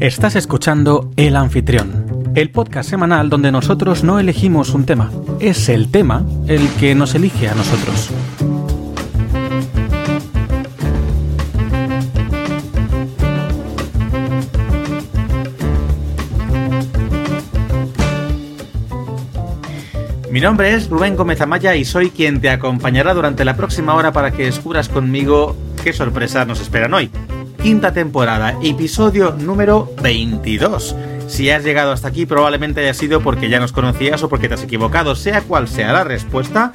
Estás escuchando El Anfitrión, el podcast semanal donde nosotros no elegimos un tema, es el tema el que nos elige a nosotros. Mi nombre es Rubén Gómez Amaya y soy quien te acompañará durante la próxima hora para que descubras conmigo qué sorpresas nos esperan hoy quinta temporada, episodio número 22. Si has llegado hasta aquí probablemente haya sido porque ya nos conocías o porque te has equivocado, sea cual sea la respuesta,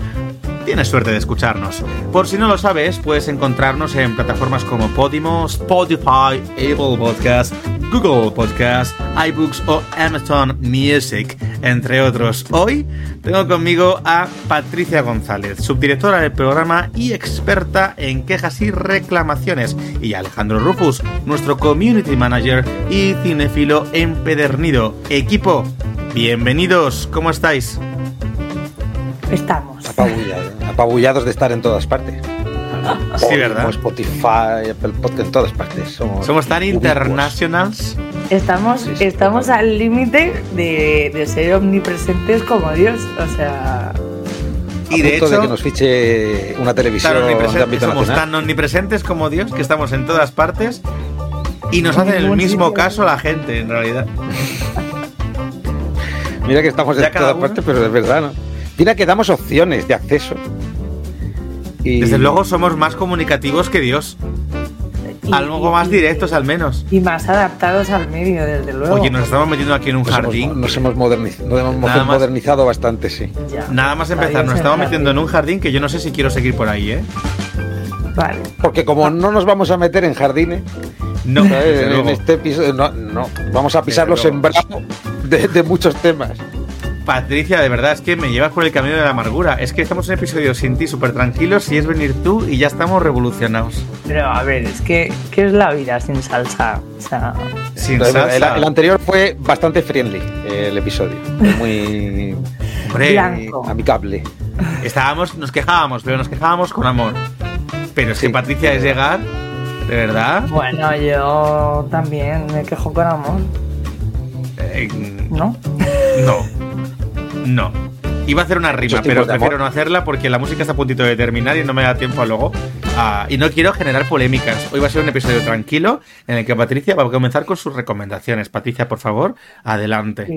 tienes suerte de escucharnos. Por si no lo sabes, puedes encontrarnos en plataformas como Podimo, Spotify, Apple Podcast, Google Podcast, iBooks o Amazon Music, entre otros. Hoy tengo conmigo a Patricia González, subdirectora del programa y experta en quejas y reclamaciones, y a Alejandro Rufus, nuestro community manager y cinefilo empedernido. Equipo, bienvenidos, ¿cómo estáis? Estamos. Apabullados de estar en todas partes. Sí, ¿verdad? Spotify, Apple Podcast, en todas partes. Somos, tan internacionales. Estamos, estamos al límite de, ser omnipresentes como Dios. O sea. Y de hecho, de que nos fiche una televisión Somos tan omnipresentes como Dios que estamos en todas partes y nos hacen el mismo caso la gente, en realidad. Mira que estamos en todas partes, pero es verdad, ¿no? Mira que damos opciones de acceso. Desde luego somos más comunicativos que Dios. Algo más directos al menos. Y más adaptados al medio, desde luego. Oye, nos estamos metiendo aquí en un jardín. nos hemos modernizado, bastante, sí. Nada más empezar, nos estamos metiendo en un jardín que yo no sé si quiero seguir por ahí, ¿eh? Vale. Porque como no nos vamos a meter en jardines, no, en este episodio, no, vamos a pisar los sembrados de muchos temas. Patricia, de verdad, es que me llevas por el camino de la amargura. Es que estamos en un episodio sin ti, súper tranquilos, si es venir tú y ya estamos revolucionados. Pero a ver, es que, ¿qué es la vida sin salsa? O sea, sin salsa. El, anterior fue bastante friendly, el episodio. Muy, amigable. Estábamos, nos quejábamos, pero nos quejábamos con amor. Pero es que Patricia es llegar, de verdad. Bueno, yo también me quejo con amor. Eh, ¿No? No. No. Iba a hacer una rima, pero prefiero no hacerla porque la música está a puntito de terminar y no me da tiempo a luego. Ah, y no quiero generar polémicas. Hoy va a ser un episodio tranquilo en el que Patricia va a comenzar con sus recomendaciones. Patricia, por favor, adelante.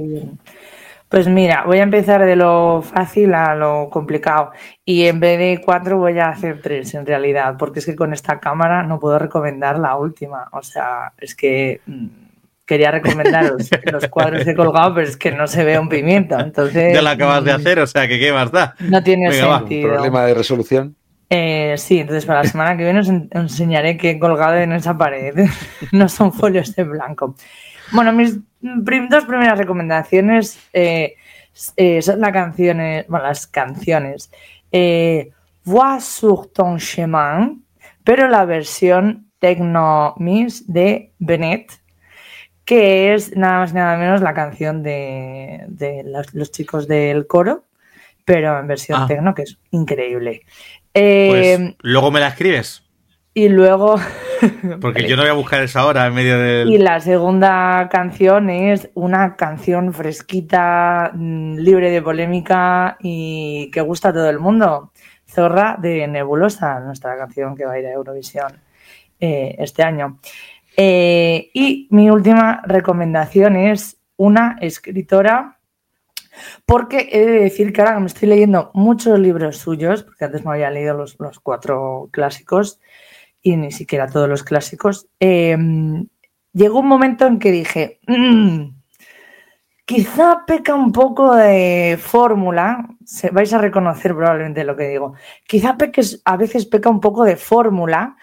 Pues mira, voy a empezar de lo fácil a lo complicado. Y en vez de cuatro voy a hacer tres en realidad, porque es que con esta cámara no puedo recomendar la última. O sea, es que mm, quería recomendaros los cuadros de colgado, pero es que no se ve un pimiento. Entonces, ya lo acabas de hacer, o sea, que qué más da. No tiene sentido. ¿Problema de resolución? Eh, sí, entonces para la semana que viene os enseñaré qué he colgado en esa pared. no son folios de blanco. Bueno, mis dos primeras recomendaciones eh, eh, son la canciones, bueno, las canciones eh, Voix sur ton chemin, pero la versión Techno Miss de Bennett, que es nada más y nada menos la canción de, los, chicos del coro, pero en versión ah. tecno, que es increíble. pues eh, luego me la escribes. Y luego. Porque yo no voy a buscar esa hora en medio del. Y la segunda canción es una canción fresquita, mm, libre de polémica y que gusta a todo el mundo. Zorra de Nebulosa, nuestra canción que va a ir a Eurovisión eh, este año. Eh, y mi última recomendación es una escritora, porque he de decir que ahora me estoy leyendo muchos libros suyos, porque antes me había leído los, cuatro clásicos y ni siquiera todos los clásicos, em, llegó un momento en que dije, mm, quizá peca un poco de fórmula, vais a reconocer probablemente lo que digo, quizá peque, a veces peca un poco de fórmula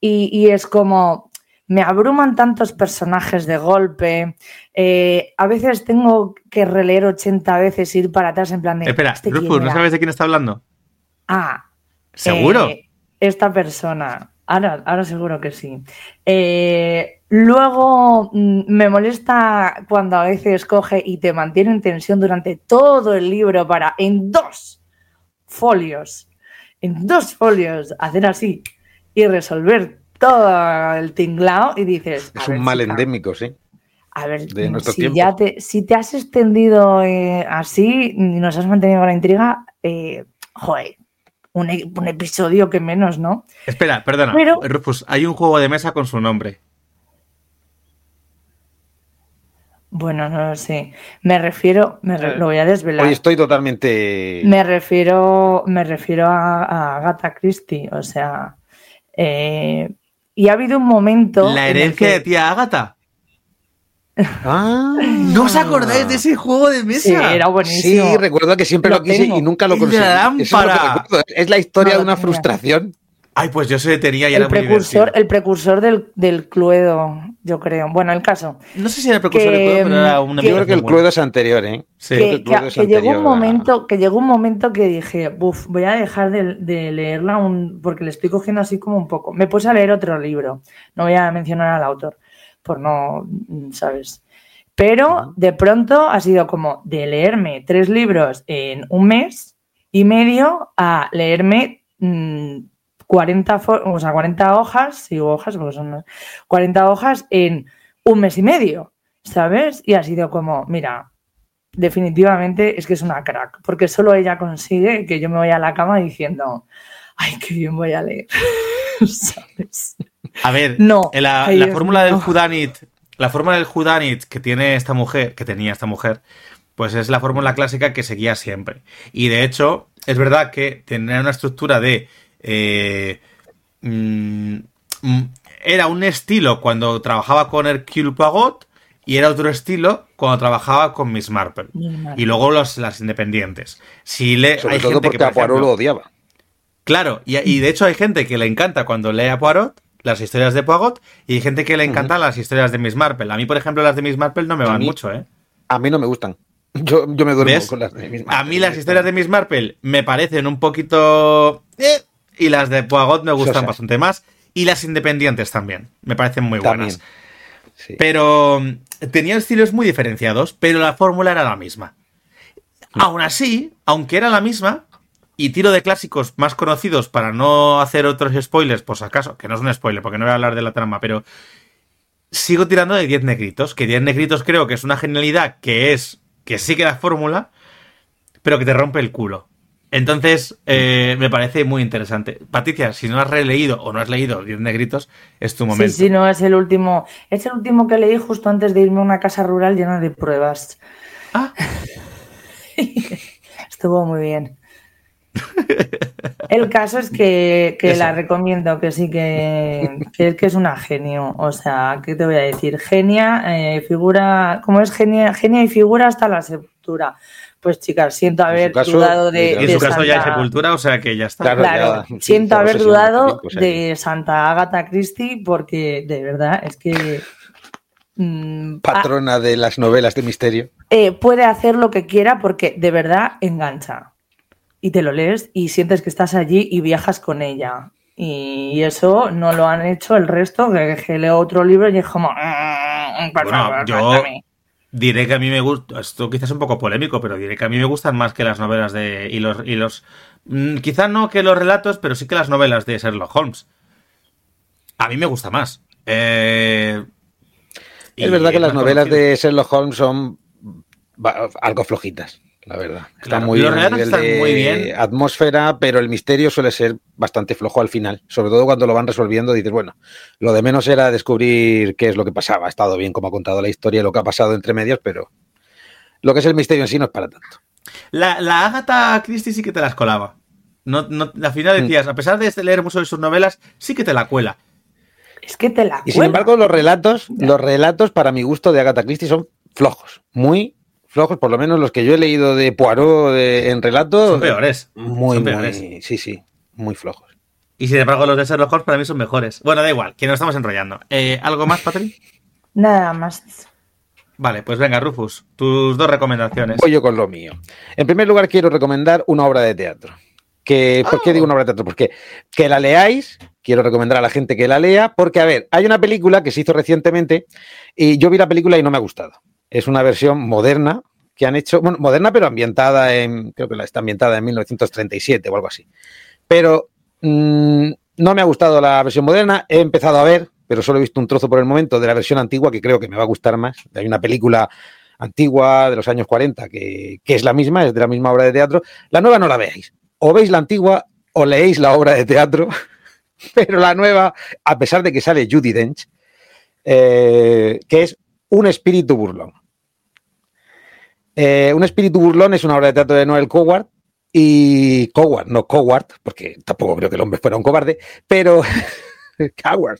y es como, me abruman tantos personajes de golpe. Eh, a veces tengo que releer 80 veces, ir para atrás en plan de. Espera, ¿este ¿no sabes de quién está hablando? Ah. ¿Seguro? Eh, esta persona. Ahora, ahora seguro que sí. Eh, luego mm, me molesta cuando a veces coge y te mantiene en tensión durante todo el libro para en dos folios, en dos folios, hacer así y resolver todo el tinglao y dices. Es un mal endémico, sí. A ver, si, ya te, si te has extendido eh, así y nos has mantenido con la intriga, eh, joder, un, episodio que menos, ¿no? Espera, perdona, Rufus, hay un juego de mesa con su nombre. Bueno, no lo sé. Me refiero, me eh, lo voy a desvelar. Hoy estoy totalmente. Me refiero, me refiero a, Agatha Christie, o sea. Y ha habido un momento. La herencia de tía Agatha. Ah, ¿No os acordáis de ese juego de mesa? Sí, era buenísimo. Sí, recuerdo que siempre lo, quise y nunca lo conseguí. es, la historia de una frustración. Ay, pues yo se tenía y el era precursor, El precursor del, del, Cluedo, yo creo. Bueno, el caso. No sé si era el precursor del Cluedo, pero era una Yo creo que el Cluedo es anterior, ¿eh? Sí. Que, llegó un momento, que llegó un momento que dije, buf, voy a dejar de, de, leerla un, porque le estoy cogiendo así como un poco. Me puse a leer otro libro. No voy a mencionar al autor por no, ¿sabes? Pero de pronto ha sido como de leerme tres libros en un mes y medio a leerme 40, mm, o sea, 40 hojas, sí, hojas, porque son 40 hojas en un mes y medio, ¿sabes? Y ha sido como, mira, definitivamente es que es una crack, porque solo ella consigue que yo me vaya a la cama diciendo, ay, qué bien voy a leer, ¿sabes? A ver, no, la, fórmula del Judanit, la fórmula del Judanit que tiene esta mujer, que tenía esta mujer, pues es la fórmula clásica que seguía siempre. Y de hecho, es verdad que tenía una estructura de. Eh, mm, mm, era un estilo cuando trabajaba con Hercule Poirot y era otro estilo cuando trabajaba con Miss Marple. Y luego los, las independientes. Si le, Sobre todo porque a Poirot lo odiaba. Claro, y, y, de hecho hay gente que le encanta cuando lee a Poirot las historias de Pogot y hay gente que le encantan las historias de Miss Marple. A mí, por ejemplo, las de Miss Marple no me van mucho, ¿eh? A mí no me gustan. Yo, me duermo con las de Miss Marple. A mí las historias de Miss Marple me parecen un poquito... Eh, y las de Pogot me gustan bastante más. Y las independientes también. Me parecen muy buenas. Pero mm, tenían estilos muy diferenciados, pero la fórmula era la misma. Mm. Aún así, aunque era la misma, y tiro de clásicos más conocidos para no hacer otros spoilers, por si acaso, que no es un spoiler porque no voy a hablar de la trama, pero sigo tirando de 10 negritos, que 10 negritos creo que es una genialidad que es, que sí que da fórmula, pero que te rompe el culo. Entonces, eh, me parece muy interesante. Patricia, si no has releído o no has leído 10 negritos, es tu momento. Sí, sí, no, es el último. Es el último que leí justo antes de irme a una casa rural llena de pruebas. Ah. Estuvo muy bien. El caso es que, la recomiendo, que sí que, que, es una genio. O sea, ¿qué te voy a decir? Genia, eh, figura, ¿cómo es genia? Genia y figura hasta la sepultura. Pues chicas, siento haber dudado de. en su caso ya hay sepultura, o sea que ya está. Claro, siento haber dudado de Santa Agatha Christie, porque de verdad es que. Mm, Patrona de las novelas de misterio. Eh, puede hacer lo que quiera porque de verdad engancha y te lo lees y sientes que estás allí y viajas con ella. Y eso no lo han hecho el resto, que, leo otro libro y es como... Mm, bueno, yo diré que a mí me gusta, esto quizás es un poco polémico, pero diré que a mí me gustan más que las novelas de... y los... Y los mm, quizás no que los relatos, pero sí que las novelas de Sherlock Holmes. A mí me gusta más. Eh, es verdad que las novelas de Sherlock Holmes son algo flojitas la verdad. Está muy, Los están muy bien. Atmósfera, pero el misterio suele ser bastante flojo al final. Sobre todo cuando lo van resolviendo, dices, bueno, lo de menos era descubrir qué es lo que pasaba. Ha estado bien como ha contado la historia, lo que ha pasado entre medios, pero lo que es el misterio en sí no es para tanto. La, la Agatha Christie sí que te las colaba. No, no, al final mm. decías, a pesar de leer mucho de sus novelas, sí que te la cuela. Es que te la Y sin embargo, los relatos, los relatos, para mi gusto, de Agatha Christie son flojos, muy flojos, por lo menos los que yo he leído de Poirot en relato. Son peores. Muy, peores. sí, sí, muy flojos. Y sin embargo, los de Sherlock Holmes para mí son mejores. Bueno, da igual, que nos estamos enrollando. Eh, ¿Algo más, Patrick? Nada más. Vale, pues venga, Rufus, tus dos recomendaciones. Voy yo con lo mío. En primer lugar, quiero recomendar una obra de teatro. Que, ¿Por qué digo una obra de teatro? Porque que la leáis, quiero recomendar a la gente que la lea, porque, a ver, hay una película que se hizo recientemente y yo vi la película y no me ha gustado es una versión moderna que han hecho, bueno, moderna pero ambientada en, creo que está ambientada en 1937 o algo así. Pero mm, no me ha gustado la versión moderna, he empezado a ver, pero solo he visto un trozo por el momento de la versión antigua que creo que me va a gustar más. Hay una película antigua de los años 40 que, que es la misma, es de la misma obra de teatro. La nueva no la veáis. O veis la antigua o leéis la obra de teatro, pero la nueva, a pesar de que sale Judy Dench, eh, que es un espíritu burlón. Eh, un espíritu burlón es una obra de teatro de Noel Coward y Coward, no Coward, porque tampoco creo que el hombre fuera un cobarde, pero Coward.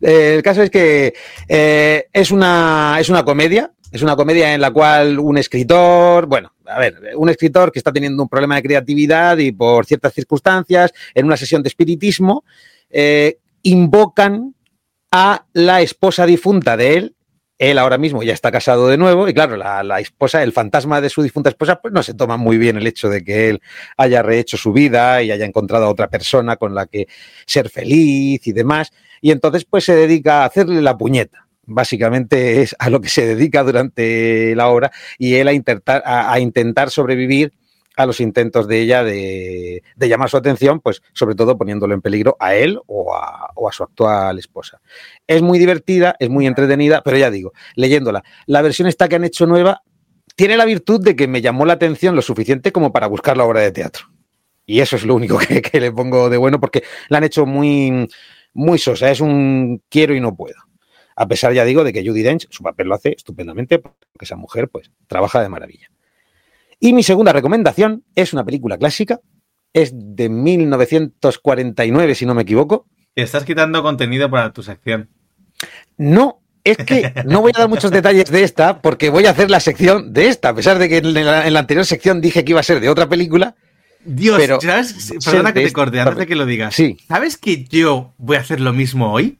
Eh, el caso es que eh, es, una, es una comedia, es una comedia en la cual un escritor, bueno, a ver, un escritor que está teniendo un problema de creatividad y por ciertas circunstancias, en una sesión de espiritismo, invocan a la esposa difunta de él él ahora mismo ya está casado de nuevo y claro, la, esposa, el fantasma de su difunta esposa, pues no se toma muy bien el hecho de que él haya rehecho su vida y haya encontrado a otra persona con la que ser feliz y demás. Y entonces pues se dedica a hacerle la puñeta. Básicamente es a lo que se dedica durante la obra y él a intentar, a intentar sobrevivir a los intentos de ella de, llamar su atención, pues sobre todo poniéndolo en peligro a él o a, su actual esposa. Es muy divertida, es muy entretenida, pero ya digo, leyéndola, la versión esta que han hecho nueva tiene la virtud de que me llamó la atención lo suficiente como para buscar la obra de teatro. Y eso es lo único que, le pongo de bueno porque la han hecho muy, muy sosa, es un quiero y no puedo. A pesar, ya digo, de que Judy Dench su papel lo hace estupendamente, porque esa mujer pues trabaja de maravilla. Y mi segunda recomendación es una película clásica, es de 1949, si no me equivoco. Estás quitando contenido para tu sección. No, es que no voy a dar muchos detalles de esta porque voy a hacer la sección de esta, a pesar de que en la, anterior sección dije que iba a ser de otra película. Dios, pero ¿sabes? Perdona que te corte antes de que lo digas. Sí. ¿Sabes que yo voy a hacer lo mismo hoy?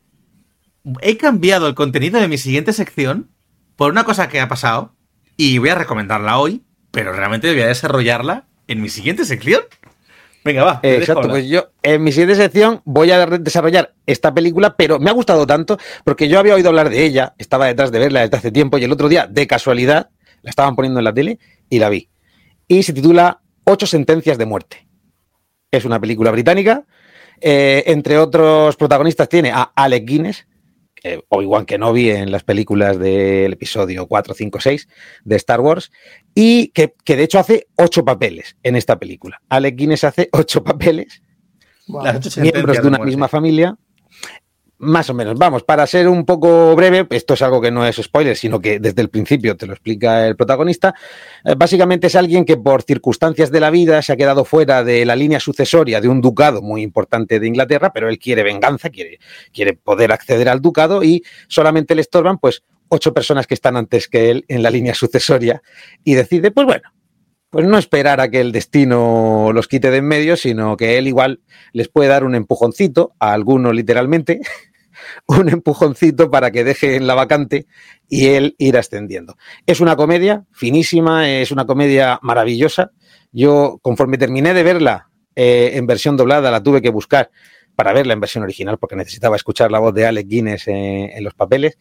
He cambiado el contenido de mi siguiente sección por una cosa que ha pasado y voy a recomendarla hoy pero realmente voy a desarrollarla en mi siguiente sección. Venga, va. Exacto, pues yo en mi siguiente sección voy a desarrollar esta película, pero me ha gustado tanto porque yo había oído hablar de ella, estaba detrás de verla desde hace tiempo y el otro día, de casualidad, la estaban poniendo en la tele y la vi. Y se titula Ocho sentencias de muerte. Es una película británica. Eh, entre otros protagonistas tiene a Alec Guinness, eh, Obi-Wan Kenobi en las películas del episodio 4, 5, 6 de Star Wars, y que, de hecho hace ocho papeles en esta película. Alec Guinness hace ocho papeles, miembros de una misma familia, más o menos, vamos, para ser un poco breve, esto es algo que no es spoiler, sino que desde el principio te lo explica el protagonista. Eh, básicamente es alguien que por circunstancias de la vida se ha quedado fuera de la línea sucesoria de un ducado muy importante de Inglaterra, pero él quiere venganza, quiere, quiere poder acceder al ducado y solamente le estorban pues ocho personas que están antes que él en la línea sucesoria y decide, pues bueno, pues no esperar a que el destino los quite de en medio, sino que él igual les puede dar un empujoncito, a alguno literalmente, un empujoncito para que deje la vacante y él ir ascendiendo. Es una comedia finísima, es una comedia maravillosa. Yo, conforme terminé de verla eh, en versión doblada, la tuve que buscar para verla en versión original porque necesitaba escuchar la voz de Alec Guinness eh, en los papeles.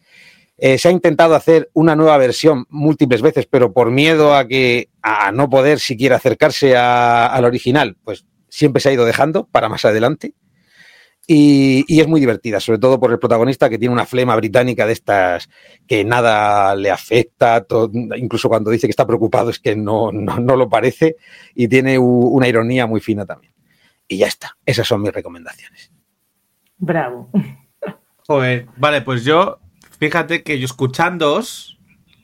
Eh, se ha intentado hacer una nueva versión múltiples veces, pero por miedo a que a no poder siquiera acercarse al original, pues siempre se ha ido dejando para más adelante. Y, es muy divertida, sobre todo por el protagonista que tiene una flema británica de estas que nada le afecta, incluso cuando dice que está preocupado es que no, no, lo parece y tiene una ironía muy fina también. Y ya está, esas son mis recomendaciones. Bravo. Joder, vale, pues yo, fíjate que yo escuchándoos,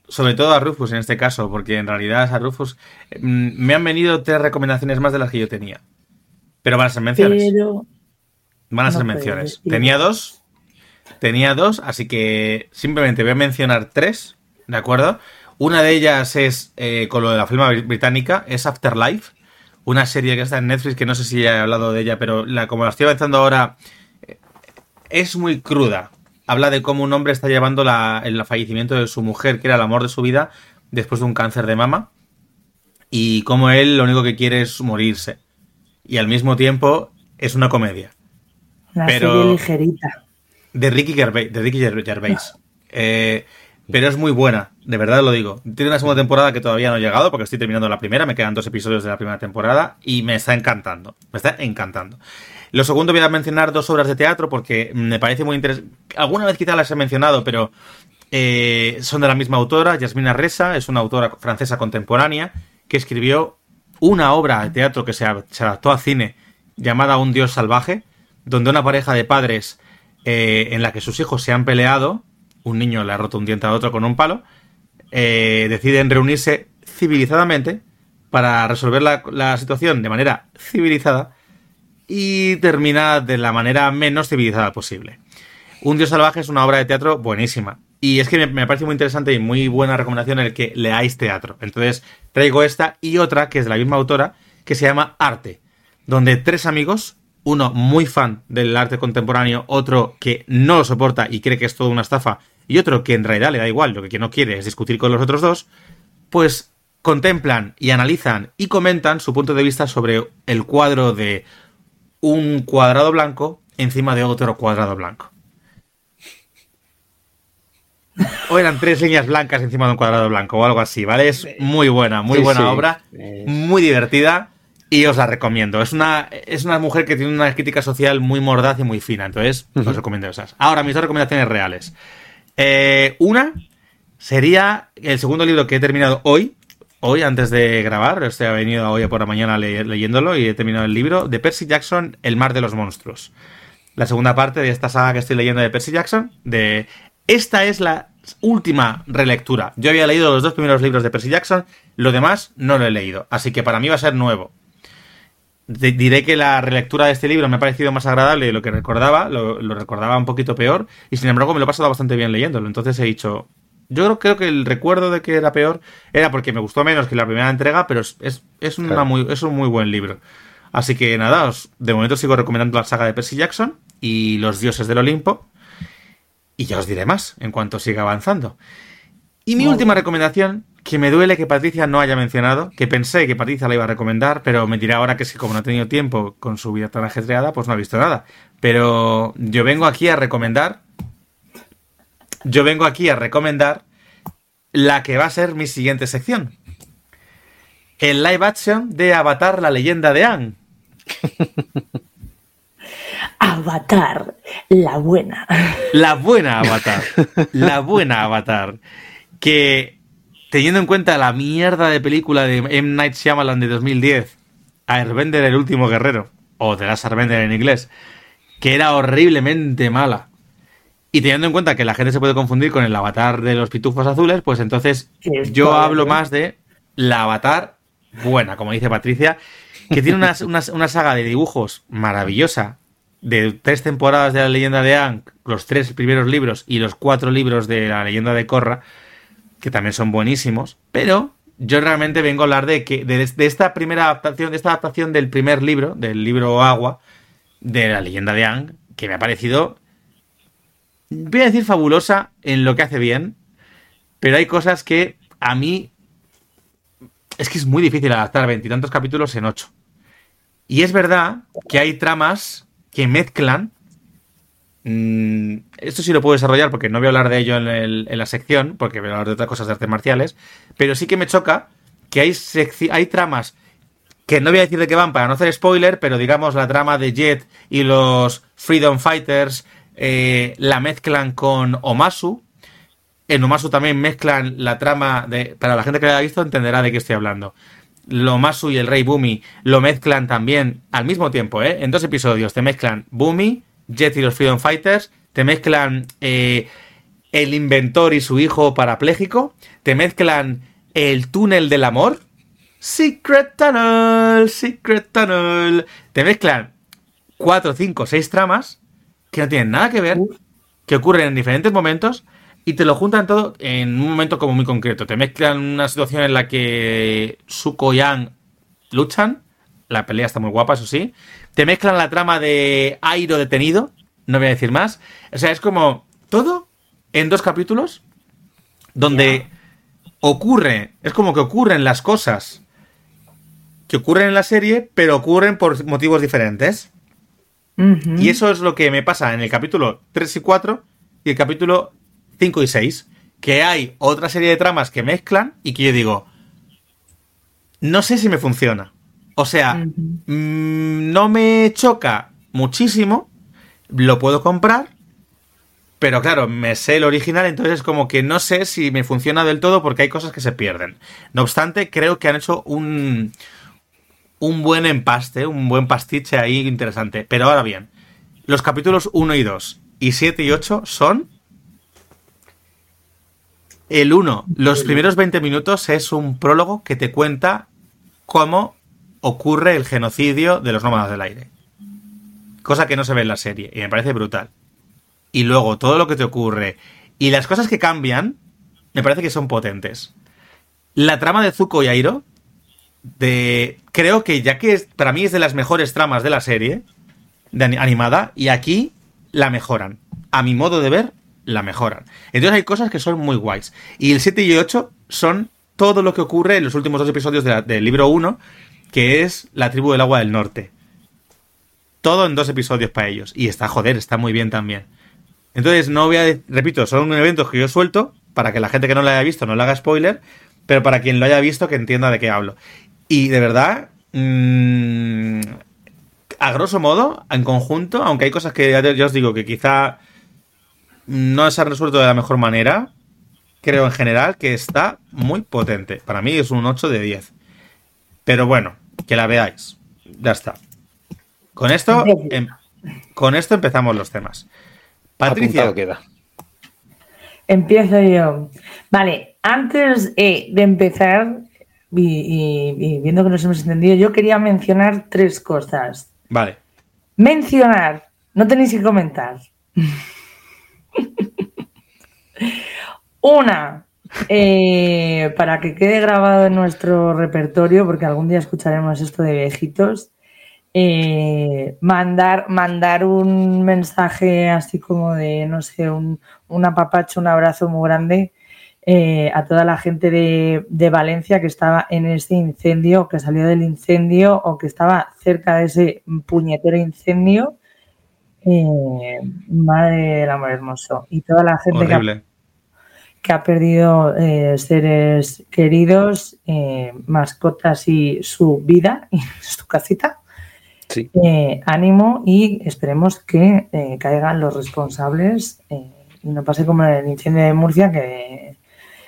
sobre todo a Rufus en este caso, porque en realidad a Rufus mm, me han venido tres recomendaciones más de las que yo tenía. Pero van a ser menciones. Van a ser menciones. Tenía dos. Tenía dos, así que simplemente voy a mencionar tres, ¿de acuerdo? Una de ellas es, eh, con lo de la filma británica, es Afterlife, una serie que está en Netflix, que no sé si ya he hablado de ella, pero la, como la estoy avanzando ahora, eh, es muy cruda. Habla de cómo un hombre está llevando el fallecimiento de su mujer, que era el amor de su vida, después de un cáncer de mama, y cómo él lo único que quiere es morirse. Y al mismo tiempo es una comedia. Una pero serie ligerita. De Ricky Gervais. De Ricky Gervais. Eh, pero es muy buena, de verdad lo digo. Tiene una segunda temporada que todavía no ha llegado porque estoy terminando la primera, me quedan dos episodios de la primera temporada y me está encantando, me está encantando. Lo segundo voy a mencionar dos obras de teatro porque me parece muy interesante. Alguna vez quizá las he mencionado, pero eh, son de la misma autora, Yasmina Reza, es una autora francesa contemporánea que escribió una obra de teatro que se, adaptó a cine llamada Un Dios Salvaje, donde una pareja de padres eh, en la que sus hijos se han peleado un niño le ha roto un diente a otro con un palo, eh, deciden reunirse civilizadamente para resolver la, situación de manera civilizada y termina de la manera menos civilizada posible. Un Dios Salvaje es una obra de teatro buenísima. Y es que me, parece muy interesante y muy buena recomendación el que leáis teatro. Entonces traigo esta y otra que es de la misma autora que se llama Arte, donde tres amigos, uno muy fan del arte contemporáneo, otro que no lo soporta y cree que es toda una estafa y otro que en realidad le da igual, lo que no quiere es discutir con los otros dos, pues contemplan y analizan y comentan su punto de vista sobre el cuadro de un cuadrado blanco encima de otro cuadrado blanco. O eran tres líneas blancas encima de un cuadrado blanco o algo así, ¿vale? Es muy buena, muy buena obra, muy divertida y os la recomiendo. Es una, es una mujer que tiene una crítica social muy mordaz y muy fina, entonces os recomiendo esas. Ahora, mis dos recomendaciones reales. Eh, una sería el segundo libro que he terminado hoy, hoy antes de grabar, este ha venido hoy por la mañana leyéndolo y he terminado el libro de Percy Jackson, El mar de los monstruos. La segunda parte de esta saga que estoy leyendo de Percy Jackson, de esta es la última relectura. Yo había leído los dos primeros libros de Percy Jackson, lo demás no lo he leído, así que para mí va a ser nuevo diré que la relectura de este libro me ha parecido más agradable de lo que recordaba, lo, recordaba un poquito peor, y sin embargo me lo he pasado bastante bien leyéndolo. Entonces he dicho, yo creo que el recuerdo de que era peor era porque me gustó menos que la primera entrega, pero es, es, una muy, es un muy buen libro. Así que nada, os, de momento sigo recomendando la saga de Percy Jackson y Los Dioses del Olimpo. Y ya os diré más en cuanto siga avanzando. Y mi última recomendación que me duele que Patricia no haya mencionado, que pensé que Patricia la iba a recomendar, pero me dirá ahora que si como no ha tenido tiempo con su vida tan ajetreada, pues no ha visto nada. Pero yo vengo aquí a recomendar, yo vengo aquí a recomendar la que va a ser mi siguiente sección. El live action de Avatar, la leyenda de Anne. Avatar, la buena. La buena Avatar. La buena Avatar. Que teniendo en cuenta la mierda de película de M. Night Shyamalan de 2010, Airbender el último guerrero, o The Last Airbender en inglés, que era horriblemente mala. Y teniendo en cuenta que la gente se puede confundir con el avatar de los pitufos azules, pues entonces yo hablo más de la avatar buena, como dice Patricia, que tiene una, una saga de dibujos maravillosa, de tres temporadas de la leyenda de Aang, los tres primeros libros y los cuatro libros de la leyenda de Korra, que también son buenísimos, pero yo realmente vengo a hablar de que de, esta primera adaptación, de esta adaptación del primer libro, del libro Agua, de la leyenda de Ang, que me ha parecido, voy a decir fabulosa en lo que hace bien, pero hay cosas que a mí es que es muy difícil adaptar veintitantos capítulos en ocho. Y es verdad que hay tramas que mezclan Mm, esto sí lo puedo desarrollar porque no voy a hablar de ello en, la sección, porque voy a hablar de otras cosas de artes marciales, pero sí que me choca que hay, hay tramas que no voy a decir de qué van para no hacer spoiler, pero digamos la trama de Jet y los Freedom Fighters eh, la mezclan con Omasu. En Omasu también mezclan la trama de... Para la gente que lo haya visto entenderá de qué estoy hablando. Omasu y el Rey Bumi lo mezclan también al mismo tiempo, ¿eh? En dos episodios te mezclan Bumi, Jet y los Freedom Fighters, te mezclan eh, el inventor y su hijo parapléjico, te mezclan el túnel del amor, Secret Tunnel, Secret Tunnel, te mezclan cuatro, cinco, seis tramas que no tienen nada que ver, que ocurren en diferentes momentos y te lo juntan todo en un momento como muy concreto. Te mezclan una situación en la que Suko y Yang luchan, la pelea está muy guapa, eso sí, te mezclan la trama de Airo detenido, no voy a decir más. O sea, es como todo en dos capítulos donde ocurre, es como que ocurren las cosas que ocurren en la serie, pero ocurren por motivos diferentes. Y eso es lo que me pasa en el capítulo 3 y 4 y el capítulo 5 y 6. que hay otra serie de tramas que mezclan y que yo digo, no sé si me funciona. O sea, mm, no me choca muchísimo, lo puedo comprar, pero claro, me sé el original, entonces como que no sé si me funciona del todo porque hay cosas que se pierden. No obstante, creo que han hecho un, un buen empaste, un buen pastiche ahí interesante. Pero ahora bien, los capítulos 1 y 2 y 7 y 8 son... El 1, los primeros 20 minutos es un prólogo que te cuenta cómo ocurre el genocidio de los nómadas del aire. Cosa que no se ve en la serie y me parece brutal. Y luego todo lo que te ocurre y las cosas que cambian me parece que son potentes. La trama de Zuko y Airo de creo que ya que para mí es de las mejores tramas de la serie de animada y aquí la mejoran. A mi modo de ver, la mejoran. Entonces hay cosas que son muy guays. Y el 7 y 8 son todo lo que ocurre en los últimos dos episodios del libro 1, que es la tribu del agua del norte. Todo en dos episodios para ellos. Y está, joder, está muy bien también. Entonces, no voy a. Repito, son eventos que yo suelto para que la gente que no lo haya visto no le haga spoiler, pero para quien lo haya visto que entienda de qué hablo. Y de verdad, mmm, a grosso modo, en conjunto, aunque hay cosas que ya os digo que quizá no se han resuelto de la mejor manera, creo en general que está muy potente. Para mí es un 8 de 10. Pero bueno, que la veáis. Ya está. Con esto, em, con esto empezamos los temas. Patricia. queda. Empiezo yo. Vale, antes de empezar, y, viendo que nos hemos entendido, yo quería mencionar tres cosas. Vale. Mencionar, no tenéis que comentar. Una, eh, para que quede grabado en nuestro repertorio, porque algún día escucharemos esto de viejitos, eh, mandar, mandar un mensaje así como de, no sé, un, un apapacho, un abrazo muy grande eh, a toda la gente de, Valencia que estaba en ese incendio, que salió del incendio o que estaba cerca de ese puñetero incendio. Eh, madre del amor hermoso. Y toda la gente que ha, perdido eh, seres queridos, mascotas y su vida y su casita. ánimo y esperemos que caigan los responsables y no pase como en el incendio de Murcia que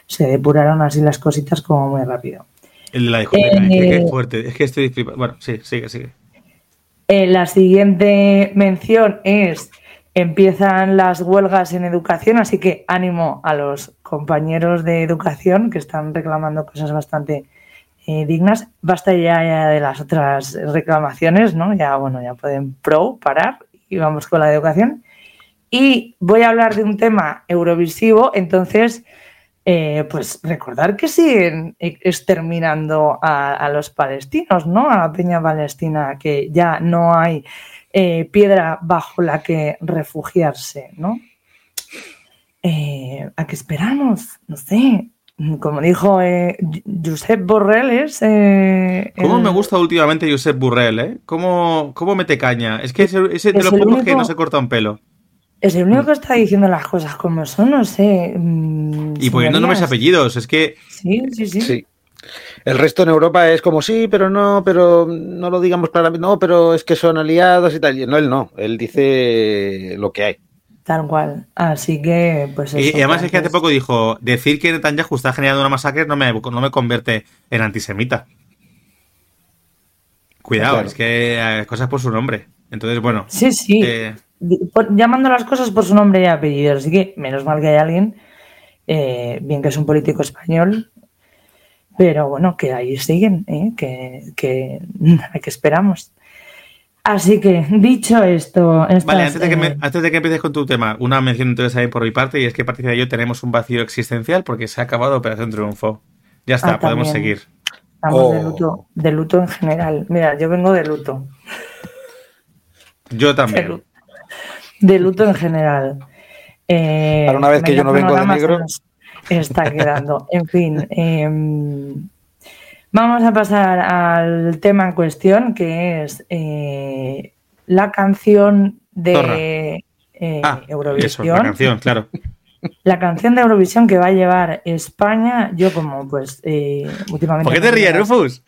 se depuraron así las cositas como muy rápido. La eh, fuerte. Es que estoy Bueno, sí, sigue, sigue. Eh, la siguiente mención es empiezan las huelgas en educación, así que ánimo a los compañeros de educación que están reclamando cosas bastante eh, dignas. Basta ya, de las otras reclamaciones, ¿no? Ya, bueno, ya pueden pro, parar y vamos con la educación. Y voy a hablar de un tema eurovisivo, entonces eh, pues recordar que siguen exterminando a, los palestinos, ¿no? A la peña palestina, que ya no hay eh, piedra bajo la que refugiarse, ¿no? Eh, ¿A qué esperamos? No sé. Como dijo Josep Borrell, es. ¿Cómo me gusta últimamente Josep Borrell, eh? ¿Cómo, cómo mete caña? Es que ese, de los pocos que no se corta un pelo. Es el único que está diciendo las cosas como son, no sé. Mm, y poniendo nombres y apellidos, es que. Sí, sí, sí, El resto en Europa es como sí, pero no, pero no lo digamos claramente, no, pero es que son aliados y tal. No, él no, él dice lo que hay. Tal cual. Así que, pues. y, además es que hace poco dijo: decir que Netanyahu está generando una masacre no me, no me convierte en antisemita. Cuidado, es que hay cosas por su nombre. Entonces, bueno. Sí, sí. Eh, llamando las cosas por su nombre y apellido. Así que menos mal que hay alguien, eh, bien que es un político español, pero bueno, que ahí siguen, ¿eh? que, que, que esperamos. Así que, dicho esto... vale, antes de, que eh, antes de que empieces con tu tema, una mención interesante por mi parte, y es que Patricia y yo tenemos un vacío existencial porque se ha acabado Operación Triunfo. Ya está, ah, podemos seguir. Estamos de, oh. luto, de luto en general. Mira, yo vengo de luto. Yo también de luto en general. Eh, Para una vez que yo no vengo de negro. Está quedando. En fin. Em, vamos a pasar al tema en cuestión, que es eh, la canción de eh, ah, Eurovisión. la canción, claro. la canción de Eurovisión que va a llevar España, yo como pues eh, últimamente... ¿Por qué te ríes, Rufus?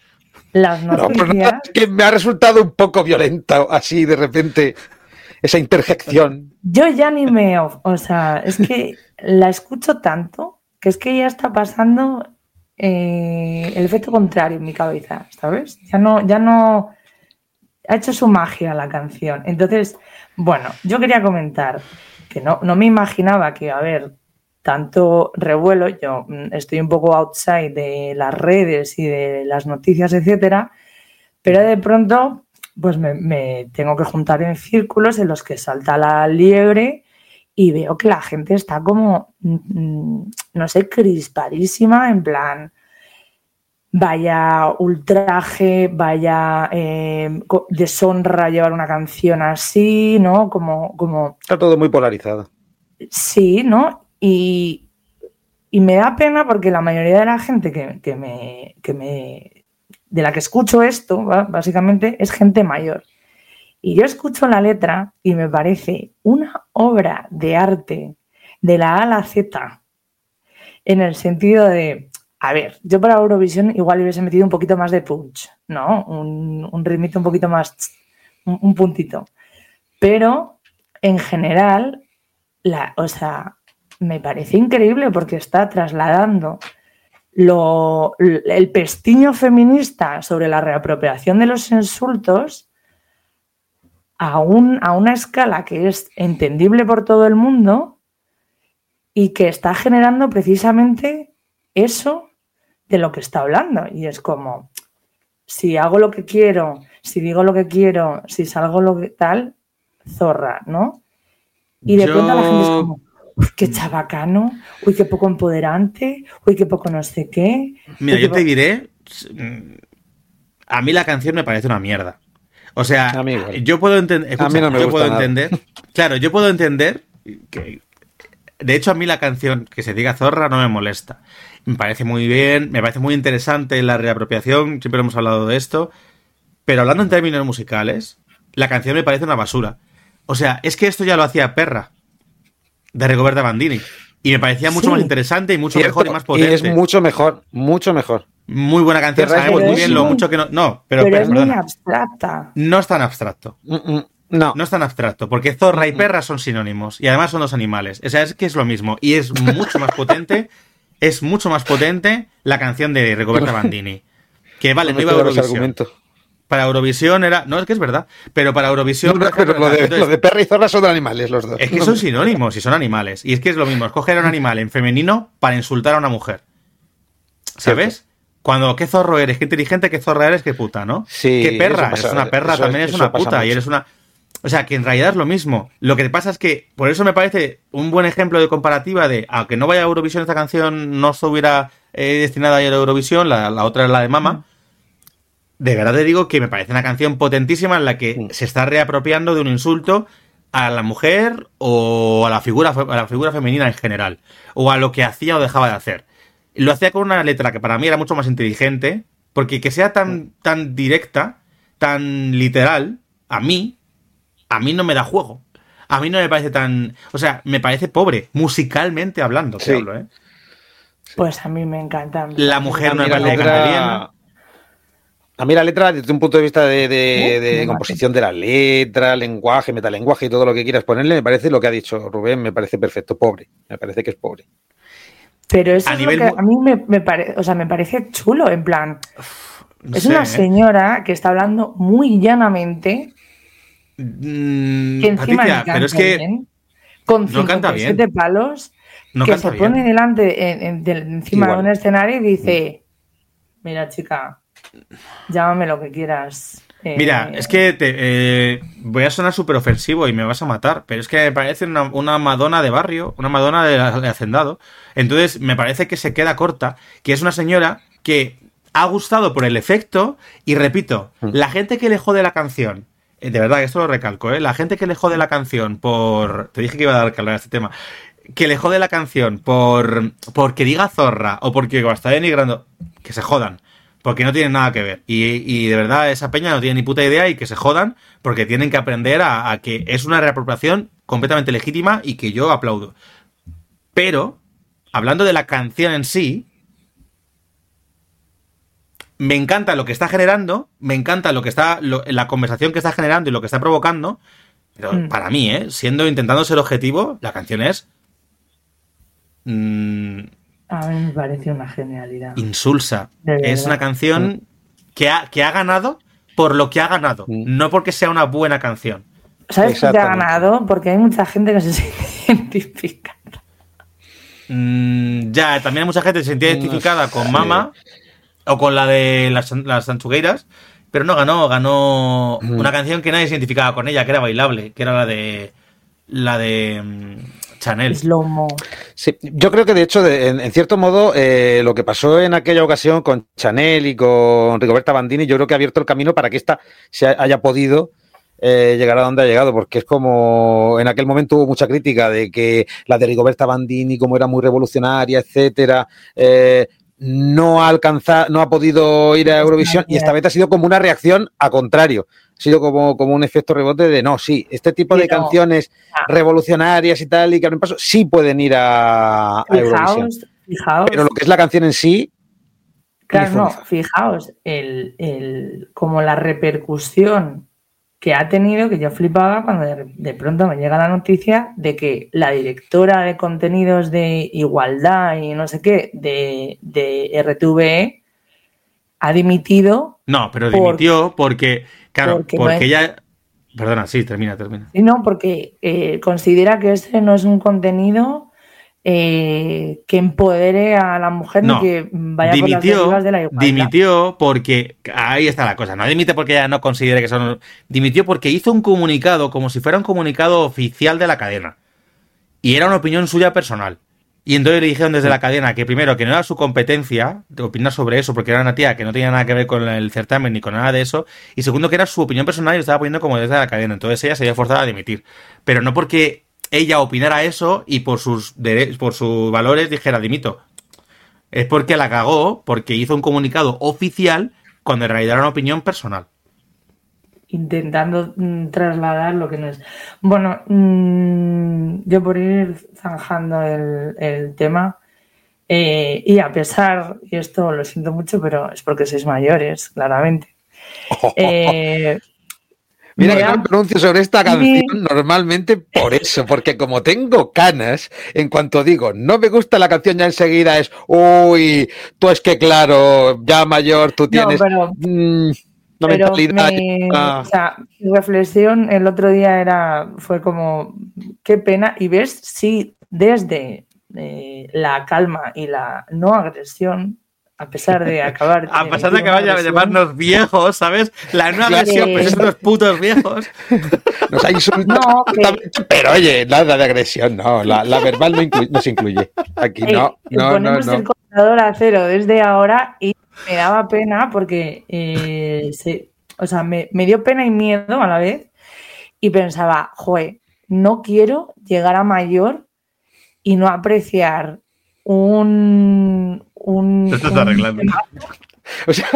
Las No, pues noticias... nada, es que me ha resultado un poco violenta así de repente esa interjección. Yo ya ni me... O sea, es que la escucho tanto que es que ya está pasando eh, el efecto contrario en mi cabeza, ¿sabes? Ya no, ya no... Ha hecho su magia la canción. Entonces, bueno, yo quería comentar que no, no me imaginaba que a haber tanto revuelo. Yo mm, estoy un poco outside de las redes y de las noticias, etcétera, pero de pronto pues me, me tengo que juntar en círculos en los que salta la liebre y veo que la gente está como, mm, no sé, crispadísima, en plan, vaya ultraje, vaya eh, deshonra llevar una canción así, ¿no? Como, como Está todo muy polarizado. Sí, ¿no? Y, y me da pena porque la mayoría de la gente que, que me, que me- de la que escucho esto, básicamente, es gente mayor. Y yo escucho la letra y me parece una obra de arte de la A a la Z, en el sentido de, a ver, yo para Eurovisión igual hubiese metido un poquito más de punch, ¿no? Un, un un poquito más, un, un puntito. Pero en general, la, o sea, me parece increíble porque está trasladando lo, el pestiño feminista sobre la reapropiación de los insultos a, un, a una escala que es entendible por todo el mundo y que está generando precisamente eso de lo que está hablando. Y es como, si hago lo que quiero, si digo lo que quiero, si salgo lo que tal, zorra, ¿no? Y de pronto la gente es como, uy, qué chabacano, uy, qué poco empoderante, uy, qué poco no sé qué. Mira, yo te diré. mm, A mí la canción me parece una mierda. O sea, yo puedo entender. A mí no me yo gusta puedo nada. entender. Claro, yo puedo entender que. De hecho, a mí la canción que se diga zorra no me molesta. Me parece muy bien, me parece muy interesante la reapropiación, siempre hemos hablado de esto. Pero hablando en términos musicales, la canción me parece una basura. O sea, es que esto ya lo hacía Perra, de Rigoberta Bandini. Y me parecía mucho Sí. más interesante y mucho Cierto, mejor y más y potente. es mucho mejor, mucho mejor. Muy buena canción, sabemos muy- muy bien lo muy- mucho que no. No, pero, pero, pero, es muy perdona, abstracta. no es tan abstracto. Mm, mm, No, No es tan abstracto, porque zorra y perra son sinónimos. Y además son dos animales. O sea, es que es lo mismo. Y es mucho más potente. Es mucho más potente la canción de Rigoberta Bandini. Que vale, no no iba a Eurovisión. Para Eurovisión era. No, es que es verdad. Pero para Eurovisión. No, pero lo de, entonces- lo de perra y zorra son animales los dos. Es que son sinónimos y son animales. Y es que es lo mismo. Escoger a un animal en femenino para insultar a una mujer. ¿Sabes? Cuando qué zorro eres, qué inteligente, qué zorra eres, qué puta, ¿no? Sí, qué perra, pasa, eres una perra, eso- también eres eso una puta y eres una. O sea, que en realidad es lo mismo. Lo que pasa es que, por eso me parece un buen ejemplo de comparativa de, aunque no vaya a Eurovisión esta canción, no estuviera eh, destinada a ir a Eurovisión, la, la otra es la de Mama. De verdad te digo que me parece una canción potentísima en la que se está reapropiando de un insulto a la mujer o a la figura a la figura femenina en general o a lo que hacía o dejaba de hacer. Lo hacía con una letra que para mí era mucho más inteligente, porque que sea tan tan directa, tan literal, a mí a mí no me da juego. A mí no me parece tan, o sea, me parece pobre musicalmente hablando, Sí. hablo, ¿eh? Pues a mí me encanta. La mujer no me la parece que cante bien. letra, a mí la letra, desde un punto de vista de, de- de me composición de la letra, lenguaje, metalenguaje y todo lo que quieras ponerle, me parece lo que ha dicho Rubén, me parece perfecto, pobre. Me parece que es pobre. Pero eso A es nivel lo que a mí me, me parece, o sea, me parece chulo, en plan, No es sé, una ¿eh? señora que está hablando muy llanamente, Mm, que encima Patricia, canta pero es que bien, con no canta bien. 57 palos, no que se bien. pone delante, en- en- del- encima Igual. de un escenario y dice, mira chica, llámame lo que quieras. eh, Mira, es que te, eh, voy a sonar súper ofensivo y me vas a matar, pero es que me parece una, una Madonna de barrio, una Madonna de, de hacendado. Entonces, me parece que se queda corta, que es una señora que ha gustado por el efecto y repito, Mm. la gente que le jode la canción, eh, de verdad, esto lo recalco, ¿eh? la gente que le jode la canción por... Te dije que iba a dar hablar de este tema. Que le jode la canción por porque diga zorra o porque está denigrando, que se jodan. Porque no tienen nada que ver. Y, y de verdad, esa peña no tiene ni puta idea y que se jodan porque tienen que aprender a, a que es una reapropiación completamente legítima y que yo aplaudo. Pero, hablando de la canción en sí, me encanta lo que está generando, me encanta lo que está, lo- la conversación que está generando y lo que está provocando, pero Mm. para mí, ¿eh? siendo intentando ser objetivo, la canción es mm, A mí me parece una genialidad. insulsa. Es una canción que ha, que ha ganado por lo que ha ganado, Mm. no porque sea una buena canción. ¿Sabes por qué ha ganado? Porque hay mucha gente que se siente identifica. Mm, ya, también hay mucha gente que se sentía No identificada con sé. Mama o con la de las, las Sanchugueiras, pero no ganó, ganó Mm. una canción que nadie se identificaba con ella, que era bailable, que era la de la de mm, Chanel. Slow mo. Sí, yo creo que de hecho, de- en, en cierto modo, eh, lo que pasó en aquella ocasión con Chanel y con Rigoberta Bandini, yo creo que ha abierto el camino para que esta se ha- haya podido eh, llegar a donde ha llegado, porque es como en aquel momento hubo mucha crítica de que la de Rigoberta Bandini, como era muy revolucionaria, etcétera, eh, no ha alcanzado, no ha podido ir a Eurovisión y esta vez ha sido como una reacción a contrario. Ha sido como, como un efecto rebote de no, sí, este tipo de Pero- canciones revolucionarias y tal, y que abren paso, sí pueden ir a, a Eurovisión. Pero lo que es la canción en sí, Claro, no, fijaos, el, el, como la repercusión que ha tenido, que yo flipaba cuando de, de pronto me llega la noticia de que la directora de contenidos de igualdad y no sé qué de, de RTVE ha dimitido, No, pero dimitió porque, claro, porque porque, no ella... Perdona, sí, termina, termina. y no, porque eh, considera que ese no es un contenido eh, que empodere a la mujer No, ni que vaya por las dimitió, de la igualdad. dimitió porque ahí está la cosa. No dimite porque ella no considere que son. Dimitió porque hizo un comunicado como si fuera un comunicado oficial de la cadena. Y era una opinión suya personal. Y entonces le dijeron desde la cadena que primero que no era su competencia de opinar sobre eso, porque era una tía que no tenía nada que ver con el certamen ni con nada de eso. Y segundo que era su opinión personal y lo estaba poniendo como desde la cadena. Entonces ella se había forzada a dimitir. Pero no porque ella opinara eso y por sus por sus valores dijera dimito. Es porque la cagó, porque hizo un comunicado oficial cuando en realidad era una opinión personal. intentando mm, trasladar lo que no es. Bueno, mm, yo por ir zanjando el, el tema, eh, y a pesar, y esto lo siento mucho, pero es porque sois mayores, claramente. Eh, mira que no pronuncio sobre esta canción normalmente por eso, porque como tengo canas, en cuanto digo no me gusta la canción, ya enseguida es uy, tú es que claro, ya mayor, tú no, tienes pero mm, una Pero me- ah, o sea, mi reflexión el otro día era, fue como, qué pena, y ves, sí, desde eh, la calma y la no agresión, a pesar de acabar... A pesar de que vaya a llamarnos viejos, ¿sabes? La nueva versión, pues son los putos viejos. nos ha insultado, No, que- pero oye, nada de agresión, no, la, la verbal no, inclu- no se incluye. Aquí no, Eh, no, no, ponemos no. el contador a cero desde ahora y me daba pena porque eh, se- o sea, me, me dio pena y miedo a la vez y pensaba, joe, no quiero llegar a mayor y no apreciar un... un Te estás arreglando. O sea,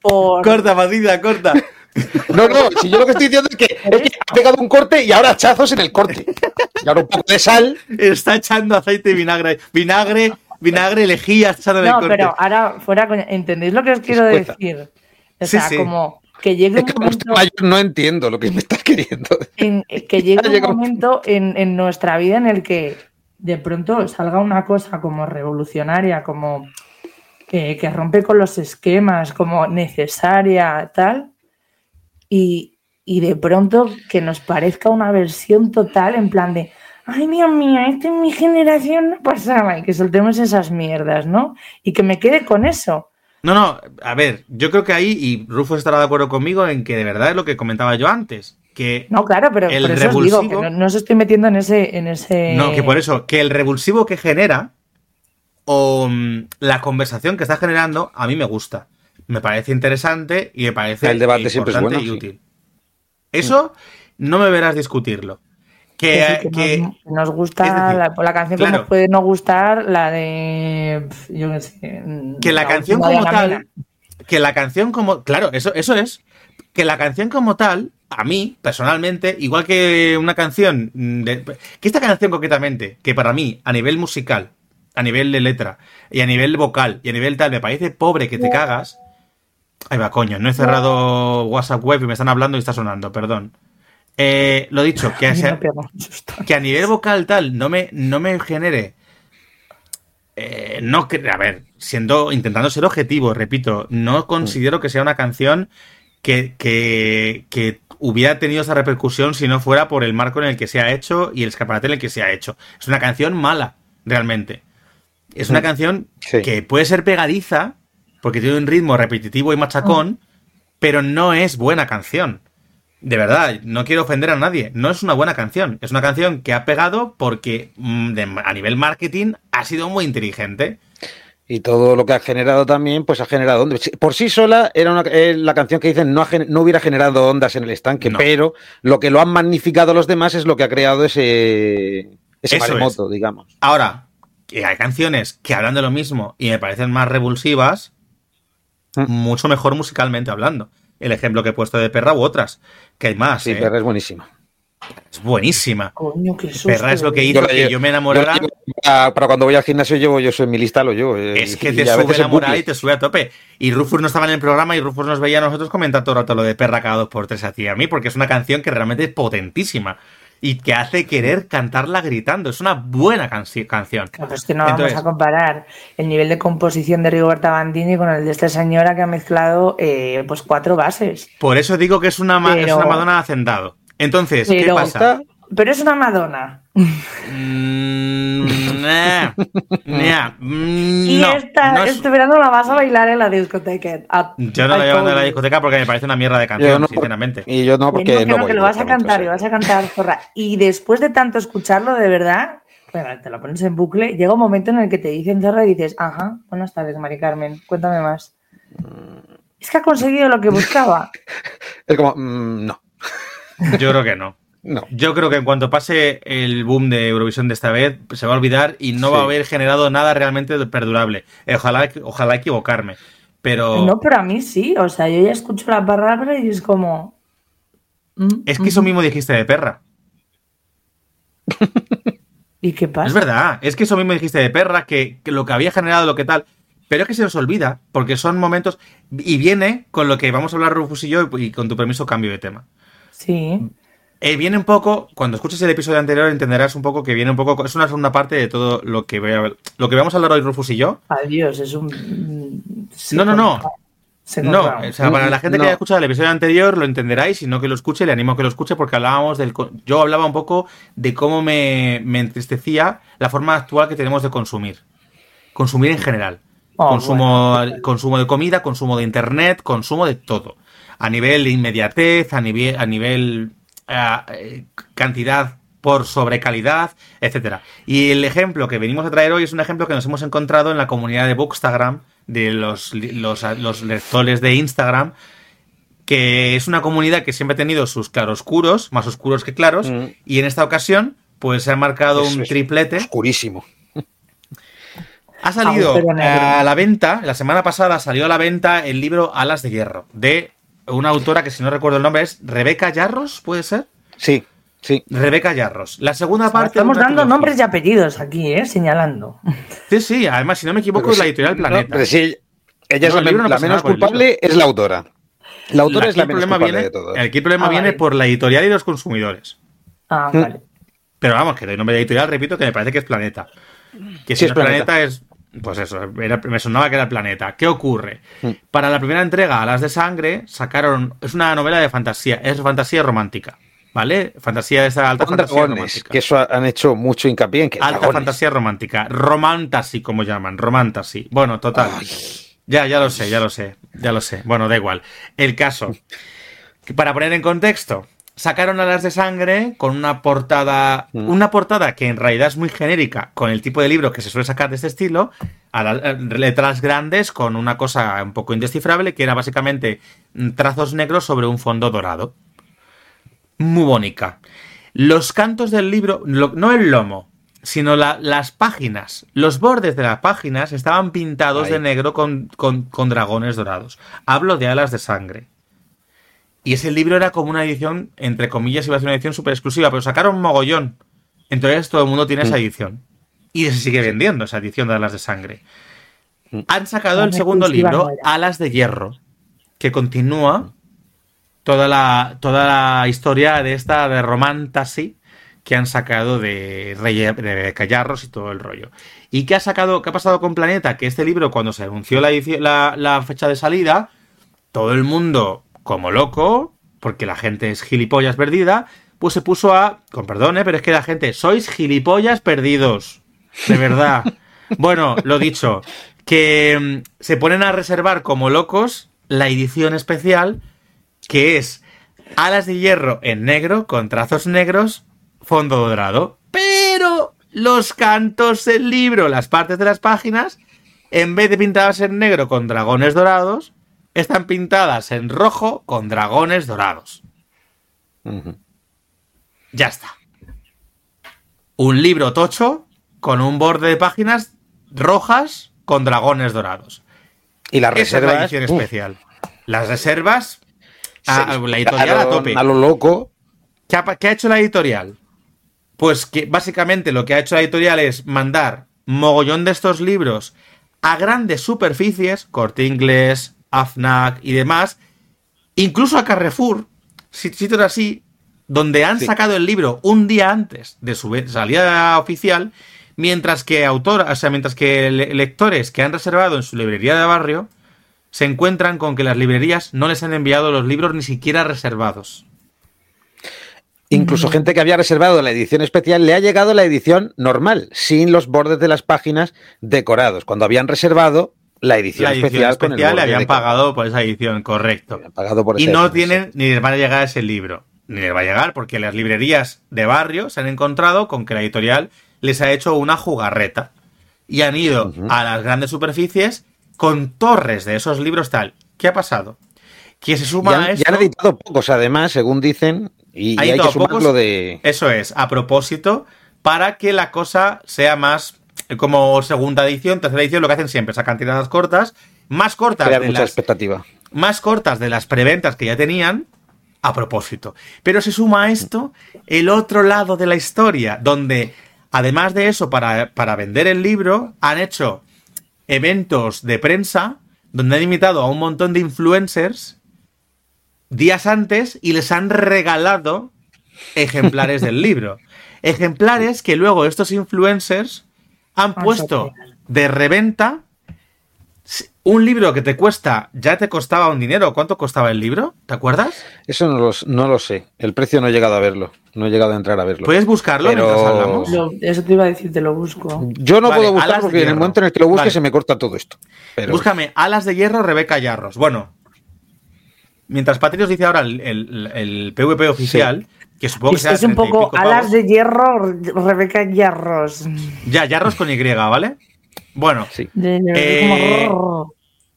por- Corta, Patita, corta. no, no, si yo lo que estoy diciendo es que, es que ha pegado un corte y ahora hachazos en el corte. Y ahora un poco de sal. Está echando aceite y vinagre. Vinagre, vinagre, lejía, echando en el No, corte. pero ahora fuera coña, ¿entendéis lo que os quiero decir? O Sí, sea, sí. como que llegue Es un que momento... mayor no entiendo lo que me estás queriendo. en- que llegue un momento en, en nuestra vida en el que de pronto salga una cosa como revolucionaria, como que, rompe con los esquemas, como necesaria, tal, y, y de pronto que nos parezca una versión total en plan de, ay, Dios mío, esto en mi generación no pasaba, y que soltemos esas mierdas, ¿no? Y que me quede con eso. No, no, a ver, yo creo que ahí, y Rufo estará de acuerdo conmigo en que de verdad es lo que comentaba yo antes, que No, claro, pero El por eso os digo que revulsivo- no, no os estoy metiendo en ese... En ese... No, que por eso, que el revulsivo que genera o mm, la conversación que está generando, a mí me gusta. Me parece interesante y me parece El debate siempre es bueno, y sí. útil. Eso no me verás discutirlo. Que, que, sí, que que- nos, que nos gusta es decir, la, la canción que claro. nos puede no gustar, la de. Yo qué sé. que la canción última de como tal, que la canción como, claro, eso, eso es. Que la canción como tal, a mí, personalmente, igual que una canción, de, que esta canción concretamente, que para mí, a nivel musical, a nivel de letra, y a nivel vocal, y a nivel tal, me parece pobre que te cagas. Ahí va, coño, no he cerrado WhatsApp web y me están hablando y está sonando, perdón. Eh, lo dicho, que a, que a nivel vocal tal no me, no me genere. Eh, no, a ver, siendo, intentando ser objetivo, repito, no considero que sea una canción que, que, que, hubiera tenido esa repercusión si no fuera por el marco en el que se ha hecho y el escaparate en el que se ha hecho. Es una canción mala, realmente. Es una canción Sí. que puede ser pegadiza, porque tiene un ritmo repetitivo y machacón, pero no es buena canción. De verdad, no quiero ofender a nadie. No es una buena canción. Es una canción que ha pegado porque mm, a nivel marketing ha sido muy inteligente. Y todo lo que ha generado también, pues ha generado ondas. Por sí sola era una, eh, la canción que dicen no, ha no hubiera generado ondas en el estanque, No. pero lo que lo han magnificado los demás es lo que ha creado ese, ese maremoto, digamos. Ahora, que hay canciones que hablan de lo mismo y me parecen más revulsivas, Mm. mucho mejor musicalmente hablando. El ejemplo que he puesto de Perra u otras, que hay más. Sí, ¿eh? Perra es buenísima. Es buenísima. Coño, qué susto. Perra es lo que hizo que llevo- yo me enamorara. yo para, para cuando voy al gimnasio llevo yo soy en mi lista lo llevo. eh, Es que te a sube la moral y te sube a tope. Y Rufus no estaba en el programa y Rufus nos veía a nosotros comentar todo el rato lo de Perra cada dos por tres a ti y a mí, porque es una canción que realmente es potentísima y que hace querer cantarla gritando. Es una buena canci- canción. Claro, es que no Entonces- vamos a comparar el nivel de composición de Rigoberta Bandini con el de esta señora que ha mezclado eh, pues cuatro bases. Por eso digo que es una, es una Madonna de hacendado. Entonces, ¿qué Pero- pasa? Pero es una Madonna. Mm, nah, nah, mm, Y no, esta, no es- este verano la vas a bailar en la discoteca. A- Yo no la llevo a told la discoteca porque me parece una mierda de canción, no, sinceramente. Y yo no, Que porque no, que no, voy que lo vas a cantar, y vas a cantar, zorra. Y después de tanto escucharlo, de verdad, bueno, te lo pones en bucle, llega un momento en el que te dicen zorra y dices, ajá, buenas tardes, Mari Carmen, cuéntame más. Es que ha conseguido lo que buscaba. Es como, mm, no, Yo creo que no. no. Yo creo que en cuanto pase el boom de Eurovisión de esta vez, se va a olvidar y no va a haber generado nada realmente perdurable. Eh, Ojalá, ojalá equivocarme. Pero No, pero a mí sí, o sea, yo ya escucho la palabra y es como... mm, es que eso mismo dijiste de perra. ¿Y qué pasa? Es verdad, es que eso mismo dijiste de perra, que, que lo que había generado, lo que tal. Pero es que se nos olvida, porque son momentos. Y viene con lo que vamos a hablar Rufus y yo, y con tu permiso cambio de tema. Sí. Eh, viene un poco, cuando escuches el episodio anterior entenderás un poco que viene un poco, es una segunda parte de todo lo que, voy a- lo que vamos a hablar hoy Rufus y yo. Adiós, es un... mm, No, no, no. No, o sea, para la gente que haya escuchado el episodio anterior lo entenderáis y no que lo escuche, le animo a que lo escuche porque hablábamos del... co- Yo hablaba un poco de cómo me, me entristecía la forma actual que tenemos de consumir. Consumir en general. Oh, consumo, consumo de comida, consumo de internet, consumo de todo. A nivel de inmediatez, a nivel, a nivel eh, cantidad por sobre calidad, etcétera. Y el ejemplo que venimos a traer hoy es un ejemplo que nos hemos encontrado en la comunidad de Bookstagram, de los, los, los lectores de Instagram, que es una comunidad que siempre ha tenido sus claroscuros, más oscuros que claros, Mm. y en esta ocasión, pues se ha marcado Eso un triplete. Oscurísimo. Ha salido a la venta, la semana pasada salió a la venta el libro Alas de Hierro, de una autora que si no recuerdo el nombre es Rebeca Yarros, ¿puede ser? Sí, sí. Rebeca Yarros. La segunda parte... Estamos dando trilogía. nombres y apellidos aquí, ¿eh? Señalando. Sí, sí, además si no me equivoco Pero es la editorial no, Planeta. pero sí, ella es No, la, no menos culpable, es la autora. La autora es la el menos problema culpable viene, de todo. Aquí el problema Ah, viene vale. por la editorial y los consumidores. Ah, vale. Pero vamos, que el nombre de editorial, repito, que me parece que es Planeta. Que si Sí, no es es Planeta. Planeta. es. Pues eso, era- me sonaba que era el Planeta. ¿Qué ocurre? Mm. Para la primera entrega, Alas de Sangre, sacaron. Es una novela de fantasía, es fantasía romántica. ¿Vale? Fantasía de esa alta fantasía dragones, romántica. que eso han hecho mucho hincapié en que Alta dragones. fantasía romántica. Romantasy, como llaman. Romantasy. Bueno, total. Ay. Ya, ya lo sé, ya lo sé, ya lo sé. Bueno, da igual. El caso. Para poner en contexto, sacaron alas de sangre con una portada. Mm. Una portada que en realidad es muy genérica con el tipo de libro que se suele sacar de este estilo. A eh, letras grandes con una cosa un poco indescifrable que era básicamente mm, trazos negros sobre un fondo dorado. Muy bonita. Los cantos del libro, lo- no el lomo, sino la- las páginas, los bordes de las páginas estaban pintados de negro con, con- con dragones dorados. Hablo de alas de sangre. Y ese libro era como una edición, entre comillas, iba a ser una edición súper exclusiva, pero sacaron mogollón. Entonces todo el mundo tiene esa Mm. edición. Y se sigue vendiendo esa edición de Alas de Sangre. Mm. Han sacado el segundo libro. Alas de Hierro, que continúa toda la, toda la historia de esta de Romantasy que han sacado de Rey de Callarros y todo el rollo. ¿Y qué ha sacado, qué ha pasado con Planeta? Que este libro, cuando se anunció la, edici- la- la fecha de salida, todo el mundo como loco, porque la gente es gilipollas perdida, pues se puso a, con perdón, ¿eh? pero es que la gente, sois gilipollas perdidos, de verdad. bueno, lo dicho, que mm, se ponen a reservar como locos la edición especial, que es alas de hierro en negro, con trazos negros, fondo dorado. Pero los cantos del libro, las partes de las páginas, en vez de pintadas en negro con dragones dorados, están pintadas en rojo con dragones dorados. Ya está. Un libro tocho con un borde de páginas rojas con dragones dorados. Y las Esa es la reservas. edición especial. Las reservas, a- la editorial a dispararon tope. A lo loco. ¿Qué ha, qué ha hecho la editorial? Pues que básicamente lo que ha hecho la editorial es mandar mogollón de estos libros a grandes superficies, Corte Inglés, AFNAC y demás, incluso a Carrefour, si- sitios así, donde han Sí. sacado el libro un día antes de su salida oficial, mientras que autor, o sea, mientras que le- lectores que han reservado en su librería de barrio se encuentran con que las librerías no les han enviado los libros ni siquiera reservados. Incluso gente que había reservado la edición especial le ha llegado la edición normal, sin los bordes de las páginas decorados, cuando habían reservado la edición, la edición especial, con el especial le habían pagado por esa edición, correcto. Habían pagado por Y no edición, tienen ni les van a llegar ese libro. Ni les va a llegar porque las librerías de barrio se han encontrado con que la editorial les ha hecho una jugarreta. Y han ido a las grandes superficies con torres de esos libros tal. ¿Qué ha pasado? Que se suma han, a y esto... han editado pocos, además, según dicen, y, y Ha hay que sumar pocos. lo de... Eso es, a propósito, para que la cosa sea más como segunda edición, tercera edición, lo que hacen siempre, sacan tiradas cortas, más cortas crear de mucha las expectativa. más cortas de las preventas que ya tenían, a propósito. Pero se suma a esto el otro lado de la historia, donde además de eso, para, para vender el libro, han hecho eventos de prensa donde han invitado a un montón de influencers días antes y les han regalado ejemplares del libro. Ejemplares que luego estos influencers han puesto de reventa un libro que te cuesta, ya te costaba un dinero. ¿Cuánto costaba el libro? ¿Te acuerdas? Eso no lo, no lo sé. El precio no he llegado a verlo. No he llegado a entrar a verlo. ¿Puedes buscarlo Pero- mientras hablamos? Lo- eso te iba a decir, te lo busco. Yo no Vale, puedo buscar porque en el momento en el que lo busque Vale. se me corta todo esto. Pero Búscame Alas de Hierro, Rebeca Yarros. Bueno, mientras Patrick os dice ahora el, el- el PvP oficial, que supongo que Es, será es un 30 y poco alas de hierro, Rebeca Yarros. Ya, Yarros con Y, ¿vale? Bueno, sí. Eh,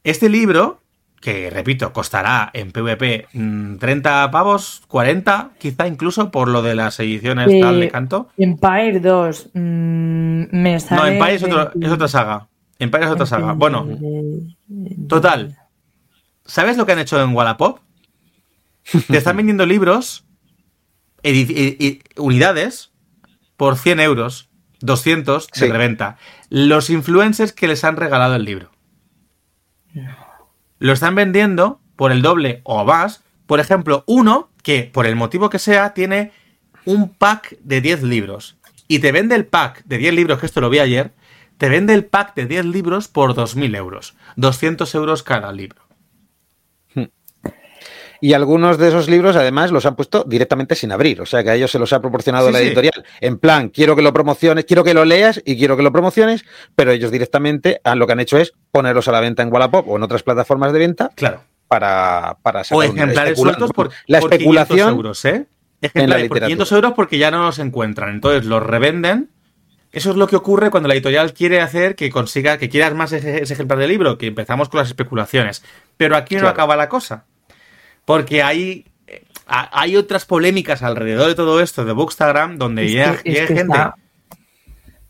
este libro, que repito, costará en PvP mm, 30 pavos, 40, quizá incluso por lo de las ediciones Eh, tal de canto. Empire 2. mm, me sale No, Empire es, otro- 20. es otra saga. Empire es otra saga. Bueno, total. ¿Sabes lo que han hecho en Wallapop? Te están vendiendo libros, unidades, por 100 euros, 200 de Sí. reventa. Los influencers que les han regalado el libro. Lo están vendiendo por el doble o más. Por ejemplo, uno que, por el motivo que sea, tiene un pack de 10 libros. Y te vende el pack de 10 libros, que esto lo vi ayer, te vende el pack de 10 libros por 2.000 euros. 200 euros cada libro. Y algunos de esos libros, además, los han puesto directamente sin abrir. O sea, que a ellos se los ha proporcionado Sí, la sí. editorial. En plan, quiero que lo promociones, quiero que lo leas y quiero que lo promociones, pero ellos directamente han- lo que han hecho es ponerlos a la venta en Wallapop o en otras plataformas de venta Claro. para, para O sacar un- ejemplares sueltos por, la por 500 especulación. euros, ¿eh? Ejemplares por literatura. 500 euros porque ya no los encuentran. Entonces los revenden. Eso es lo que ocurre cuando la editorial quiere hacer que consiga, que quieras más ese, ese ejemplar de libro, que empezamos con las especulaciones. Pero aquí no Claro. acaba la cosa. Porque hay, eh, hay otras polémicas alrededor de todo esto de Bookstagram donde Es llega, que- es llega que gente. está-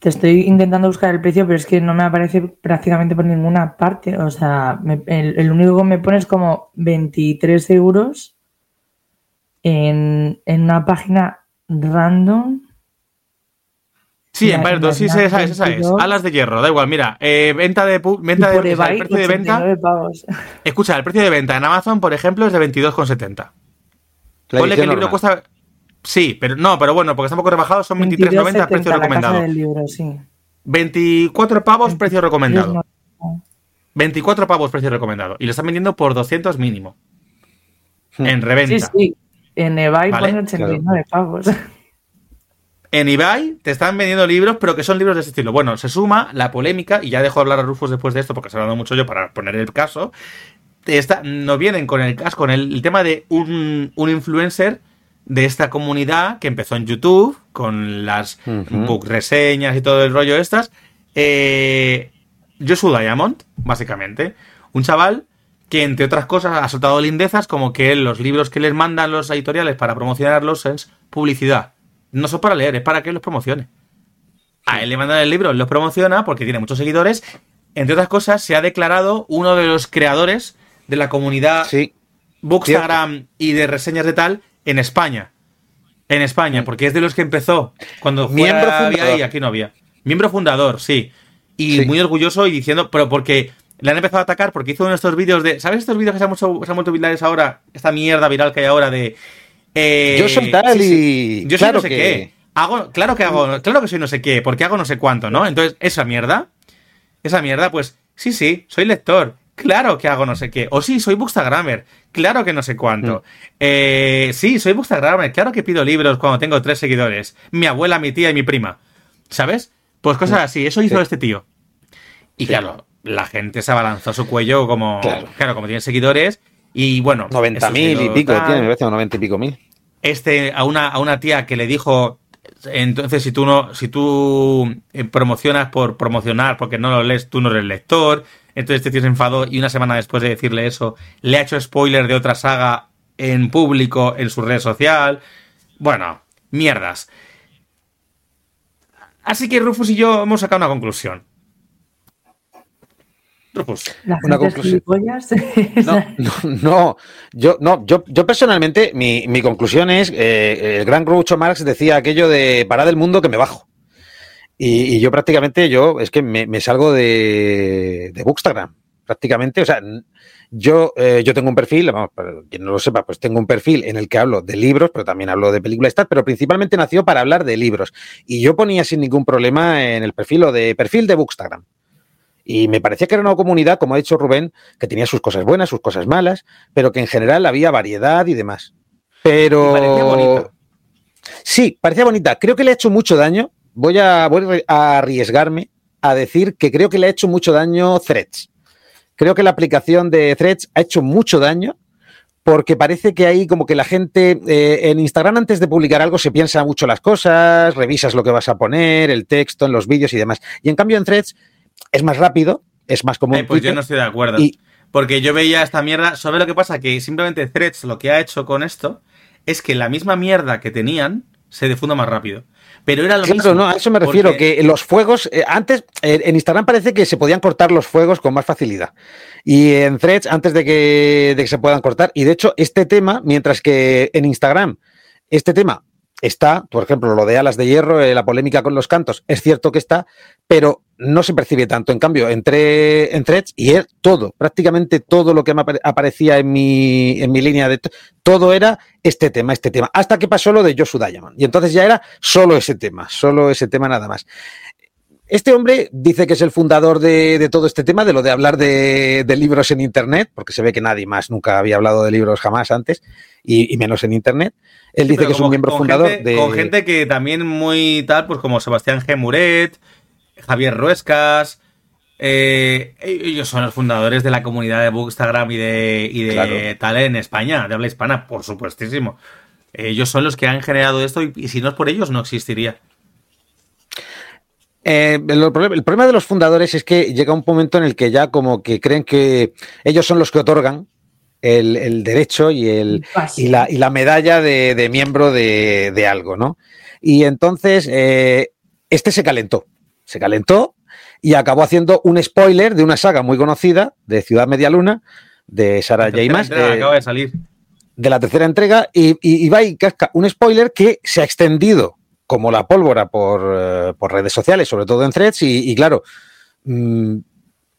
Te estoy intentando buscar el precio, pero es que no me aparece prácticamente por ninguna parte. O sea, me- el, el único que me pone es como 23 euros en, en una página random. Sí, en La- varios, sí, la- sí, esa es, esa es. 22. Alas de hierro, da igual, mira, eh, venta de, venta de, o sea, el eBay, precio de venta, 89 pavos. escucha, el precio de venta en Amazon, por ejemplo, es de 22,70. La Ponle que el libro normal. cuesta, sí, pero no, pero bueno, porque está un poco rebajado, son 23,90 precio 22,70 la recomendado. casa del libro, sí. 24 pavos precio recomendado. No, 24 pavos precio recomendado. Y lo están vendiendo por 200 mínimo. Hmm. En Sí, reventa. sí. En eBay Vale, pone 89 pavos. En eBay te están vendiendo libros, pero que son libros de ese estilo. Bueno, se suma la polémica, y ya dejo hablar a Rufus después de esto, porque se ha hablado mucho yo para poner el caso. Está, nos vienen con el caso, con el, el tema de un, un influencer de esta comunidad que empezó en YouTube, con las Ujú. book reseñas y todo el rollo estas. Eh, Joshua Diamond, básicamente. Un chaval que, entre otras cosas, ha soltado lindezas como que los libros que les mandan los editoriales para promocionarlos es publicidad. No son para leer, es para que los promocione. A él le mandan el libro, él los promociona porque tiene muchos seguidores. Entre otras cosas, se ha declarado uno de los creadores de la comunidad Sí, Bookstagram y de reseñas de tal en España. En España, porque es de los que empezó. Cuando Miembro había y aquí no había. Miembro fundador, sí. Y Sí. muy orgulloso y diciendo, pero porque le han empezado a atacar porque hizo uno de estos vídeos de. ¿Sabes estos vídeos que se han, mucho, se han vuelto virales ahora? Esta mierda viral que hay ahora de. Eh, Yo soy tal y- Yo soy no sé que- qué. Hago, claro que hago, claro que soy no sé qué, porque hago no sé cuánto, ¿no? Entonces, esa mierda, esa mierda, pues, sí, sí, soy lector. Claro que hago no sé qué. O sí, soy bookstagrammer. Claro que no sé cuánto. Eh, sí, soy bookstagrammer. Claro que pido libros cuando tengo tres seguidores. Mi abuela, mi tía y mi prima. ¿Sabes? Pues cosas así. Eso hizo Sí. este tío. Y claro, la gente se abalanzó a su cuello como... Claro. Claro, como tiene seguidores. Y bueno... 90 eso mil y pico, tal. tiene, me parece, o 90 y pico mil. este a una, a una tía que le dijo entonces si tú no si tú eh, promocionas por promocionar porque no lo lees tú no eres lector entonces este tío se enfadó y una semana después de decirle eso le ha hecho spoiler de otra saga en público en su red social. Bueno mierdas. Así que Rufus y yo hemos sacado una conclusión Rufus La Una conclusión. No, no, no. Yo, no, yo, yo personalmente, mi, mi conclusión es, eh, el gran Groucho Marx decía aquello de parad del mundo que me bajo. Y, y yo prácticamente, yo, es que me, me salgo de, de Bookstagram, prácticamente. O sea, yo, eh, yo tengo un perfil, vamos, para quien no lo sepa, pues tengo un perfil en el que hablo de libros, pero también hablo de películas y tal, pero principalmente nació para hablar de libros. Y yo ponía sin ningún problema en el perfil o de perfil de Bookstagram. Y me parecía que era una comunidad, como ha dicho Rubén, que tenía sus cosas buenas, sus cosas malas, pero que en general había variedad y demás. Pero. Y parecía bonita. Sí, parecía bonita. Creo que le ha hecho mucho daño. Voy a, voy a arriesgarme a decir que creo que le ha hecho mucho daño Threads. Creo que la aplicación de Threads ha hecho mucho daño porque parece que ahí como que la gente eh, en Instagram antes de publicar algo se piensa mucho las cosas, revisas lo que vas a poner, el texto en los vídeos y demás. Y en cambio en Threads es más rápido, es más común. Ay, pues yo no estoy de acuerdo. Y- Porque yo veía esta mierda. ¿Sabes lo que pasa? Que simplemente Threads lo que ha hecho con esto es que la misma mierda que tenían se difunda más rápido. Pero era lo Claro, mismo. no, a eso me refiero, Porque- que los fuegos, eh, antes, eh, en Instagram parece que se podían cortar los fuegos con más facilidad. Y en Threads, antes de que, de que se puedan cortar. Y de hecho, este tema, mientras que en Instagram, este tema está, por ejemplo, lo de alas de hierro, eh, la polémica con los cantos, es cierto que está, pero no se percibe tanto. En cambio, entré en Threads y todo, prácticamente todo lo que me apare- aparecía en mi, en mi línea de... Todo era este tema, este tema. Hasta que pasó lo de Joshua Diamond. Y entonces ya era solo ese tema, solo ese tema nada más. Este hombre dice que es el fundador de, de todo este tema, de lo de hablar de, de libros en Internet, porque se ve que nadie más nunca había hablado de libros jamás antes, y, y menos en Internet. Él Sí, dice que es un miembro fundador gente- de... Con gente que también muy tal, pues como Sebastián G. Muret, Javier Ruescas. eh, ellos son los fundadores de la comunidad de Bookstagram y de, y de Claro. tal en España, de habla hispana, por supuestísimo. Ellos son los que han generado esto y, y si no es por ellos no existiría. Eh, el, problema, el problema de los fundadores es que llega un momento en el que ya como que creen que ellos son los que otorgan el, el derecho y, el, y, la, y la medalla de, de miembro de, de algo, ¿no? Y entonces eh, este se calentó, se calentó y acabó haciendo un spoiler de una saga muy conocida de Ciudad Media Luna, de Sarah La J. Maas. acaba de salir. de la tercera entrega y, va y casca un spoiler que se ha extendido como la pólvora por, eh, redes sociales, sobre todo en threads, y, claro, mm,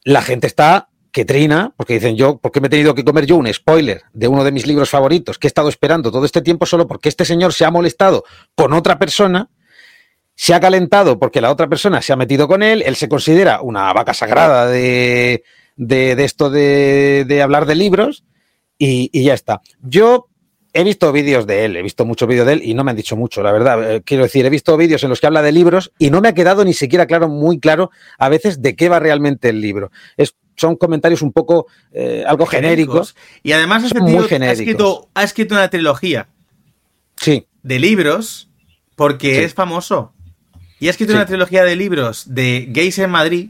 la gente está que trina, porque dicen yo, ¿por qué me he tenido que comer yo un spoiler de uno de mis libros favoritos que he estado esperando todo este tiempo solo porque este señor se ha molestado con otra persona? Se ha calentado porque la otra persona se ha metido con él, él se considera una vaca sagrada de, de, esto de, de hablar de libros, y, ya está. Yo he visto vídeos de él, he visto muchos vídeos de él y no me han dicho mucho, la verdad. Eh, quiero decir, he visto vídeos en los que habla de libros y no me ha quedado ni siquiera claro, muy claro, a veces de qué va realmente el libro. Es, son comentarios un poco eh, algo genéricos. Y además este tío ha escrito, ha escrito una trilogía sí. de libros porque es famoso. Y ha escrito una trilogía de libros de gays en Madrid,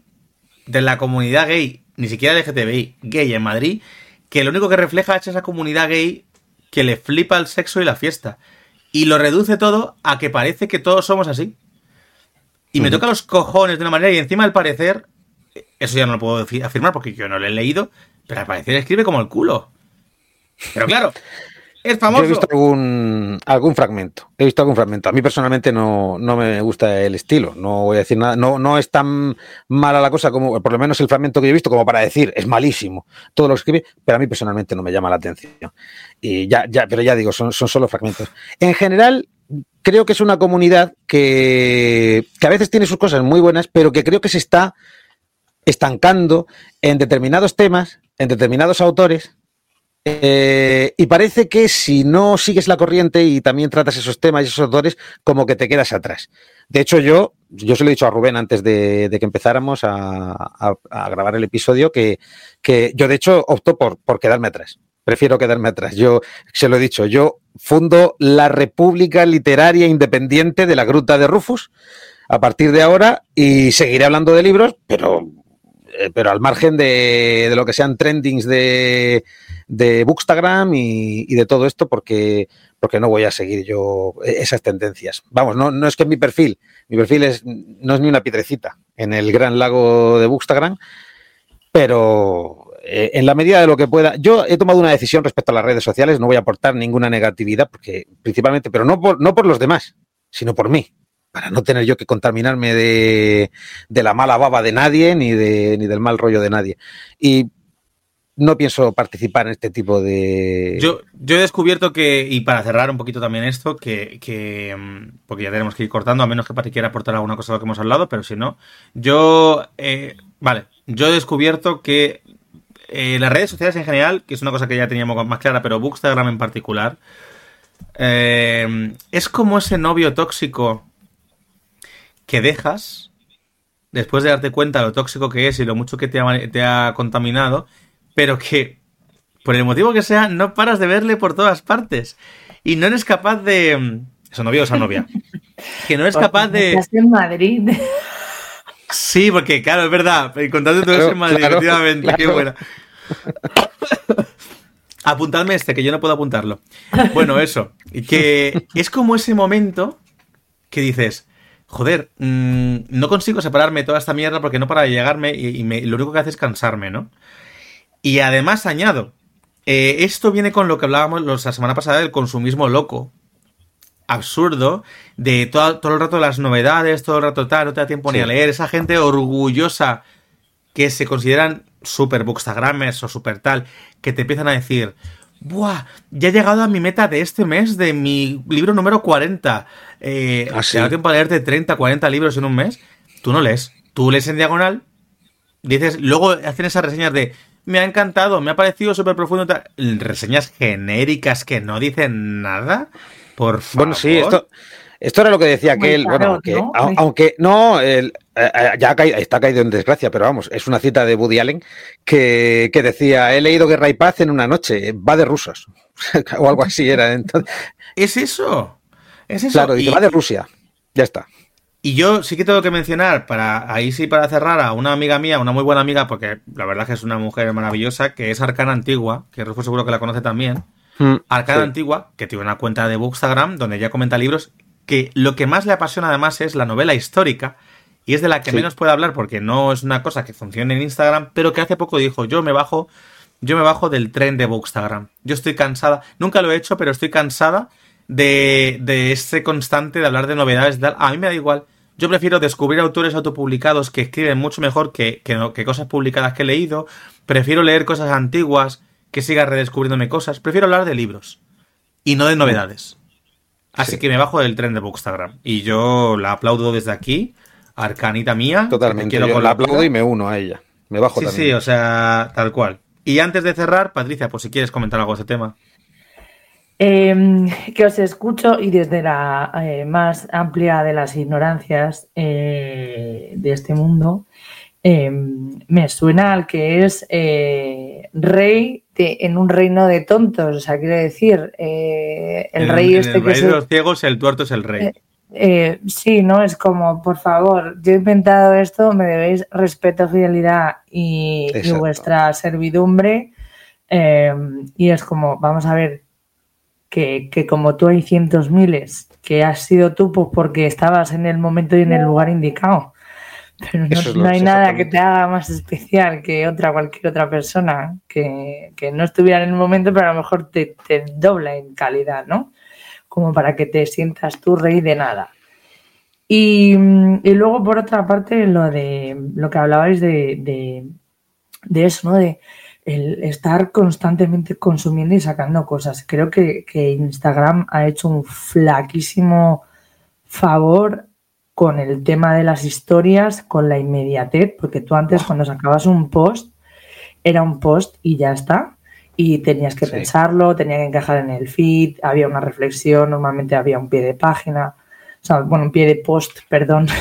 de la comunidad gay, ni siquiera LGTBI, gay en Madrid, que lo único que refleja es esa comunidad gay que le flipa el sexo y la fiesta. Y lo reduce todo a que parece que todos somos así. Y me toca los cojones de una manera y encima al parecer, eso ya no lo puedo afirmar porque yo no lo he leído, pero al parecer escribe como el culo. Pero claro, es famoso. he visto algún, algún fragmento. He visto algún fragmento. A mí personalmente no, me gusta el estilo. No voy a decir nada. No, no es tan mala la cosa como, por lo menos el fragmento que he visto, como para decir, es malísimo. Todo lo que escribe, pero a mí personalmente no me llama la atención. Y ya, ya, pero ya digo, son, son solo fragmentos. En general, creo que es una comunidad que, que a veces tiene sus cosas muy buenas, pero que creo que se está estancando en determinados temas, en determinados autores eh, y parece que si no sigues la corriente y también tratas esos temas y esos autores, como que te quedas atrás. De hecho, yo, yo se lo he dicho a Rubén antes de, que empezáramos a, grabar el episodio, que, yo de hecho opto por, por quedarme atrás. Prefiero quedarme atrás. Yo se lo he dicho, yo fundo la República Literaria Independiente de la Gruta de Rufus a partir de ahora y seguiré hablando de libros, pero, eh, pero al margen de, de lo que sean trendings de, de Bookstagram y, de todo esto porque, porque no voy a seguir yo esas tendencias. Vamos, no, no es que mi perfil, mi perfil es, no es ni una piedrecita en el gran lago de Bookstagram, pero eh, en la medida de lo que pueda, yo he tomado una decisión respecto a las redes sociales, no voy a aportar ninguna negatividad, porque principalmente, pero no por, no por los demás, sino por mí, para no tener yo que contaminarme de, de la mala baba de nadie ni, de, ni del mal rollo de nadie. Y no pienso participar en este tipo de... Yo, he descubierto que, y para cerrar un poquito también esto, que, mm, porque ya tenemos que ir cortando, a menos que Pati quiera aportar alguna cosa de lo que hemos hablado, pero si no, yo, eh, vale, yo he descubierto que eh, las redes sociales en general, que es una cosa que ya teníamos más clara, pero Bookstagram en particular, eh, es como ese novio tóxico que dejas después de darte cuenta lo tóxico que es y lo mucho que te ha contaminado pero que, por el motivo que sea, no paras de verle por todas partes. Y no eres capaz de... ¿Eso novio o esa novia? Que no eres capaz de... Estás en Madrid. Sí, porque claro, es verdad. Contando todo eso en Madrid, efectivamente. Qué buena. Apuntadme este, que yo no puedo apuntarlo. Bueno, eso. Que es como ese momento que dices, joder, mm, no consigo separarme de toda esta mierda porque no para de llegarme y, lo único que hace es cansarme, ¿no? Y además añado, eh, esto viene con lo que hablábamos la semana pasada del consumismo loco. Absurdo, de todo, todo el rato las novedades, todo el rato tal, no te da tiempo ni a leer. Esa gente orgullosa que se consideran super bookstagramers o super tal, que te empiezan a decir, ¡buah! Ya he llegado a mi meta de este mes de mi libro número 40. Eh, ¿Ah, ¿Te da tiempo a leerte 30, 40 libros en un mes? Tú no lees. Tú lees en diagonal, dices, luego hacen esas reseñas de me ha encantado, me ha parecido súper profundo. Reseñas genéricas que no dicen nada. Por favor. Bueno, sí, esto, esto era lo que decía aquel. Bueno, que, aunque no, el, eh, eh, ya está caído en desgracia, pero vamos, es una cita de Woody Allen que, decía: He leído Guerra y Paz en una noche, va de rusos. o algo así era. Entonces, ¿Es eso? ¿Es eso? Claro, y... va de Rusia. Ya está. Y yo sí que tengo que mencionar, para ahí sí para cerrar, a una amiga mía, una muy buena amiga, porque la verdad que es una mujer maravillosa, que es Arcana Antigua, que Rufo seguro que la conoce también. Mm, Arcana Antigua, que tiene una cuenta de Bookstagram donde ella comenta libros, que lo que más le apasiona además es la novela histórica, y es de la que menos puede hablar porque no es una cosa que funcione en Instagram, pero que hace poco dijo, yo me bajo yo me bajo del tren de Bookstagram. Yo estoy cansada, nunca lo he hecho, pero estoy cansada de, de ese constante de hablar de novedades. A mí me da igual. Yo prefiero descubrir autores autopublicados que escriben mucho mejor que, que, cosas publicadas que he leído. Prefiero leer cosas antiguas que siga redescubriéndome cosas. Prefiero hablar de libros y no de novedades. Así que me bajo del tren de Bookstagram. Y yo la aplaudo desde aquí. Arcanita mía. Totalmente. Yo la aplaudo y me uno a ella. Me bajo sí, también. Sí, o sea, tal cual. Y antes de cerrar, Patricia, pues si quieres comentar algo de ese tema. Em, que os escucho y desde la eh, más amplia de las ignorancias eh, de este mundo, em, me suena al que es eh, rey en un reino de tontos. O sea, quiere decir, el rey este el rey de los ciegos, el tuerto es el rey. Eh, sí, ¿no? Es como, por favor, yo he inventado esto, me debéis respeto, fidelidad y, vuestra servidumbre. Eh, y es como, vamos a ver, que, como tú hay cientos miles, que has sido tú pues porque estabas en el momento y en el lugar indicado. Pero no, hay nada que te haga más especial que otra, cualquier otra persona que, no estuviera en el momento, pero a lo mejor te, te dobla en calidad, ¿no? como para que te sientas tú rey de nada. Y, luego, por otra parte, lo de lo que hablabais de, de, eso, ¿no? De el estar constantemente consumiendo y sacando cosas. Creo que, Instagram ha hecho un flaquísimo favor con el tema de las historias, con la inmediatez, porque tú antes cuando sacabas un post, era un post y ya está y tenías que pensarlo, tenía que encajar en el feed, había una reflexión, normalmente había un pie de página, o sea, bueno, un pie de post, perdón.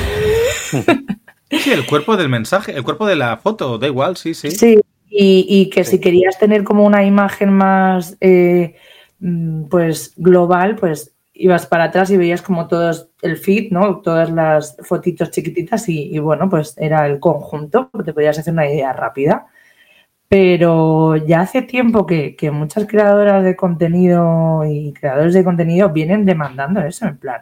Sí, el cuerpo del mensaje, el cuerpo de la foto, da igual, sí, sí. Sí, y, que si querías tener como una imagen más, eh, mm, pues, global, pues ibas para atrás y veías como todo el feed, ¿no? Todas las fotitos chiquititas y, y bueno, pues era el conjunto, te podías hacer una idea rápida. Pero ya hace tiempo que, muchas creadoras de contenido y creadores de contenido vienen demandando eso, en plan,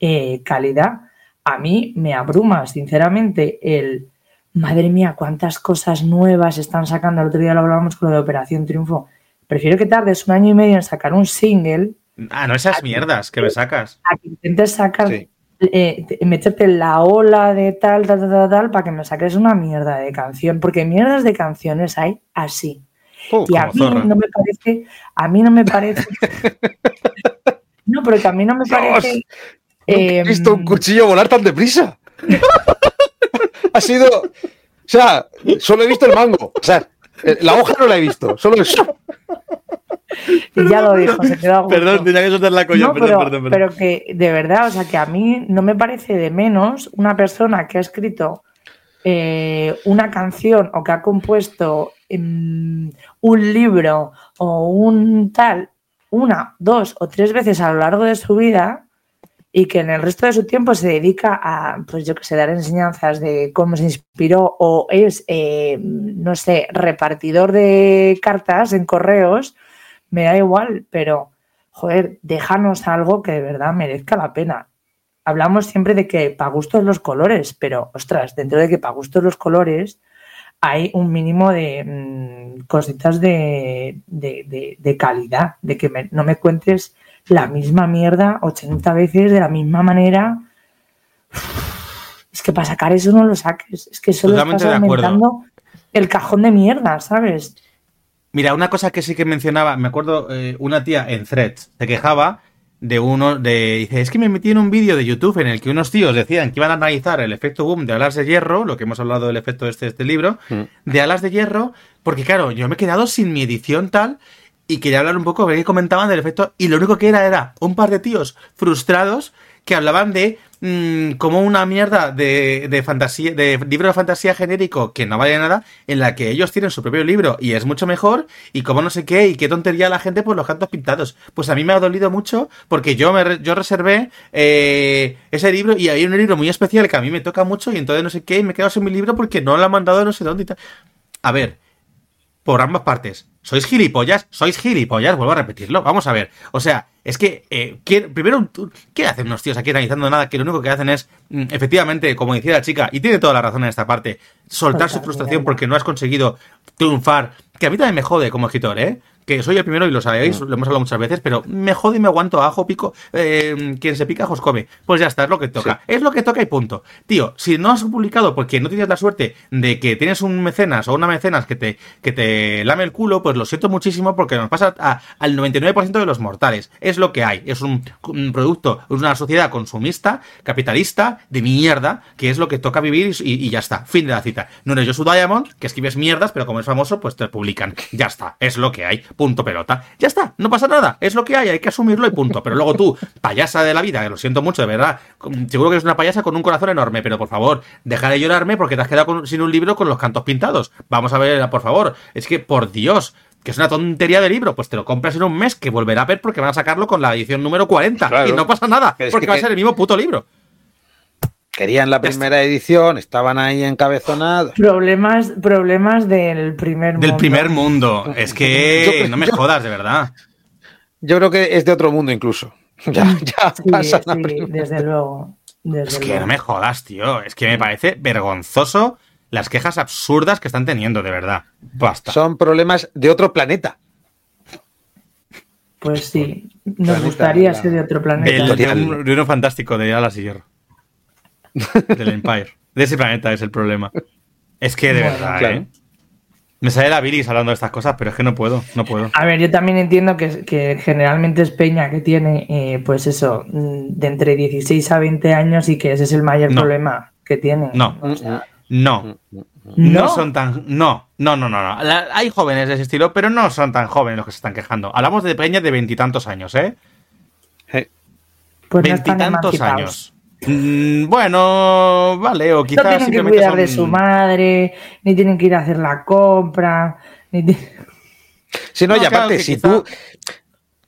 eh, calidad. A mí me abruma, sinceramente, el, madre mía, cuántas cosas nuevas están sacando. El otro día lo hablábamos con lo de Operación Triunfo. Prefiero que tardes un año y medio en sacar un single. Ah, no esas mierdas que me sacas. A que intentes sacar eh, meterte en la ola de tal, tal, tal, tal, para que me saques una mierda de canción, porque mierdas de canciones hay así. Uh, y a mí no me parece, a mí no me parece. no, pero que a mí no me parece. he visto un em, cuchillo volar tan deprisa. ha sido. O sea, solo he visto el mango. O sea, eh, la hoja no la he visto, solo eso. Y ya lo dijo, se quedó Perdón, tenía que soltar la coña, perdón, pero, perdón, perdón, Pero que, de verdad, o sea, que a mí no me parece de menos una persona que ha escrito eh, una canción o que ha compuesto un libro o un tal una, dos o tres veces a lo largo de su vida y que en el resto de su tiempo se dedica a, pues yo que sé, dar enseñanzas de cómo se inspiró o es, eh, no sé, repartidor de cartas en correos, me da igual, pero, joder, déjanos algo que de verdad merezca la pena. Hablamos siempre de que para gustos los colores, pero, ostras, dentro de que para gustos los colores hay un mínimo de mm, cositas de, de, calidad, de que no me cuentes la misma mierda 80 veces de la misma manera. Es que para sacar eso no lo saques. Es que solo estás aumentando el cajón de mierda, ¿sabes? Mira, una cosa que sí que mencionaba, me acuerdo, eh, una tía en Threads se quejaba de uno, de, dice, es que me metí en un vídeo de YouTube en el que unos tíos decían que iban a analizar el efecto boom de alas de hierro, lo que hemos hablado del efecto este de este libro, mm. de alas de hierro, porque claro, yo me he quedado sin mi edición tal y quería hablar un poco, ver qué comentaban del efecto, y lo único que era era un par de tíos frustrados que hablaban de mm, como una mierda de, de, fantasía, de libro de fantasía genérico que no vale nada, en la que ellos tienen su propio libro y es mucho mejor, y como no sé qué, y qué tontería la gente por los cantos pintados. Pues a mí me ha dolido mucho porque yo me yo reservé eh, ese libro y hay un libro muy especial que a mí me toca mucho y entonces no sé qué, y me he quedado sin mi libro porque no lo han mandado no sé dónde y tal. A ver, por ambas partes. ¿Sois gilipollas? ¿Sois gilipollas? Vuelvo a repetirlo. Vamos a ver. O sea, es que, eh, primero, ¿qué hacen los tíos aquí analizando nada? Que lo único que hacen es, mm, efectivamente, como decía la chica, y tiene toda la razón en esta parte, soltar su frustración porque no has conseguido triunfar. Que a mí también me jode como escritor, ¿eh? Que soy el primero y lo sabéis, lo hemos hablado muchas veces, pero me jode y me aguanto ajo, pico, eh, quien se pica, ajos come. Pues ya está, es lo que toca. Es lo que toca y punto. Tío, si no has publicado porque no tienes la suerte de que tienes un mecenas o una mecenas que te, que te lame el culo, pues lo siento muchísimo porque nos pasa al 99% de los mortales. Es lo que hay. Es un, producto, es una sociedad consumista, capitalista, de mierda, que es lo que toca vivir y, ya está. Fin de la cita. No eres Josu Diamond, que escribes mierdas, pero como es famoso, pues te publican. Ya está. Es lo que hay punto pelota. Ya está, no pasa nada, es lo que hay, hay que asumirlo y punto. Pero luego tú, payasa de la vida, que lo siento mucho, de verdad, seguro que eres una payasa con un corazón enorme, pero por favor, deja de llorarme porque te has quedado sin un libro con los cantos pintados. Vamos a ver, por favor, es que por Dios, que es una tontería de libro, pues te lo compras en un mes que volverá a ver porque van a sacarlo con la edición número 40 y no pasa nada, porque va a ser el mismo puto libro. Querían la primera edición, estaban ahí encabezonados. Problemas, problemas del primer mundo. Del primer mundo. Es que no me jodas, de verdad. Yo creo que es de otro mundo incluso. Ya, ya pasa desde luego. es que no me jodas, tío. Es que me parece vergonzoso las quejas absurdas que están teniendo, de verdad. Basta. Son problemas de otro planeta. Pues sí, nos gustaría ser de otro planeta. de, un, fantástico de Alas y Hierro. del Empire. De ese planeta es el problema. Es que de verdad, ¿eh? Me sale la bilis hablando de estas cosas, pero es que no puedo, no puedo. A ver, yo también entiendo que, generalmente es Peña que tiene, eh, pues eso, de entre 16 a 20 años y que ese es el mayor problema que tiene. No, no, no, son tan... No, no, no, no, no. hay jóvenes de ese estilo, pero no son tan jóvenes los que se están quejando. Hablamos de Peña de veintitantos años, ¿eh? Pues veintitantos años. Mm, bueno, vale, o quizás. No tienen que cuidar de su madre, ni tienen que ir a hacer la compra, ni. Sí, no, y aparte, si tú.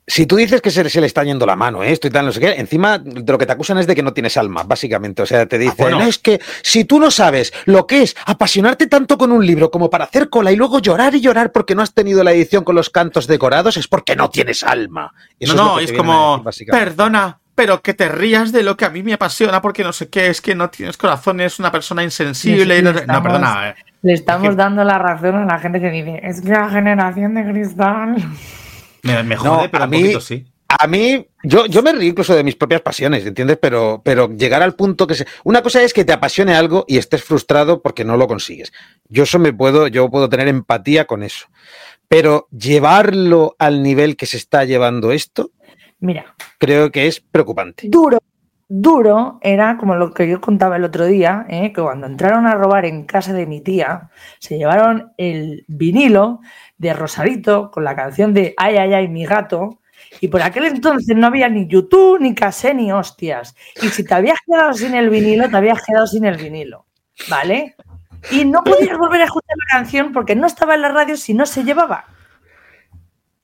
Si tú dices que se, le está yendo la mano esto y tal, no sé qué, encima de lo que te acusan es de que no tienes alma, básicamente. O sea, te ah, dicen, no, es que si tú no sabes lo que es apasionarte tanto con un libro como para hacer cola y luego llorar y llorar porque no has tenido la edición con los cantos decorados, es porque no tienes alma. no, no, es, como, perdona, pero que te rías de lo que a mí me apasiona porque no sé qué, es que no tienes corazón, es una persona insensible. no, perdona. Eh. Le estamos dando la razón a la gente que dice, es que la generación de cristal. Me, jode, pero a mí, sí. A mí, yo, yo me río incluso de mis propias pasiones, ¿entiendes? Pero, pero llegar al punto que se. Una cosa es que te apasione algo y estés frustrado porque no lo consigues. Yo eso me puedo, yo puedo tener empatía con eso. Pero llevarlo al nivel que se está llevando esto, Mira. Creo que es preocupante. Duro. Duro era como lo que yo contaba el otro día, ¿eh? que cuando entraron a robar en casa de mi tía, se llevaron el vinilo de Rosarito con la canción de Ay, ay, ay, mi gato. Y por aquel entonces no había ni YouTube, ni casé, ni hostias. Y si te habías quedado sin el vinilo, te habías quedado sin el vinilo. ¿Vale? Y no podías volver a escuchar la canción porque no estaba en la radio si no se llevaba.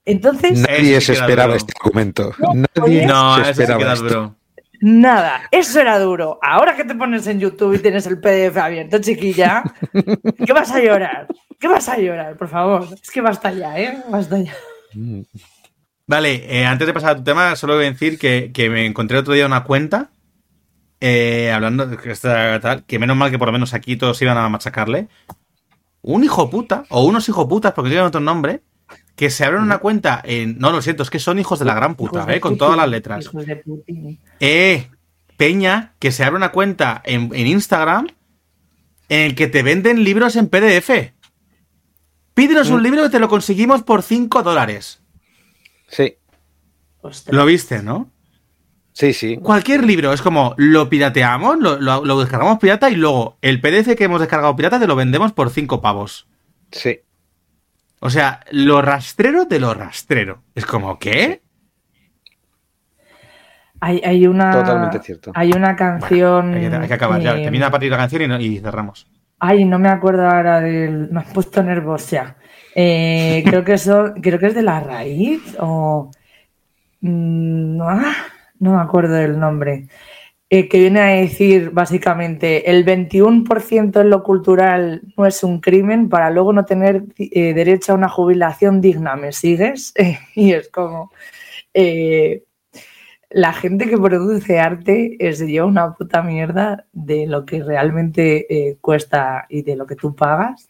Entonces. Nadie se esperaba este documento. Nadie se esperaba esto. Nada, eso era duro. Ahora que te pones en YouTube y tienes el PDF abierto, chiquilla, ¿qué vas a llorar? ¿Qué vas a llorar, por favor? Es que basta ya, ¿eh? Basta ya. Vale, eh, antes de pasar a tu tema, solo voy a decir que, me encontré otro día una cuenta eh, hablando de que, tal, que menos mal que por lo menos aquí todos iban a machacarle. Un hijo puta, o unos hijo putas, porque tienen otro nombre, que se abren una cuenta en. No, lo siento, es que son hijos de la gran puta, ¿eh? Con todas las letras. Eh, Peña, que se abre una cuenta en, Instagram en el que te venden libros en PDF. Pídenos un mm. libro que te lo conseguimos por 5 dólares. Sí. Lo viste, ¿no? Sí, sí. Cualquier libro, es como lo pirateamos, lo, lo descargamos pirata y luego el PDF que hemos descargado pirata te lo vendemos por 5 pavos. Sí. O sea, lo rastrero de lo rastrero. Es como, ¿qué? Hay, hay una. Totalmente cierto. Hay una canción. hay, que, acabar. ya, termina a partir de la canción y, cerramos. Ay, no me acuerdo ahora del. Me has puesto nerviosa. Eh, creo que eso. Creo que es de la raíz. O. Mm, ah, no me acuerdo del nombre. Eh, que viene a decir básicamente el 21% en lo cultural no es un crimen para luego no tener eh, derecho a una jubilación digna. ¿Me sigues? y es como... eh, la gente que produce arte es yo una puta mierda de lo que realmente cuesta y de lo que tú pagas.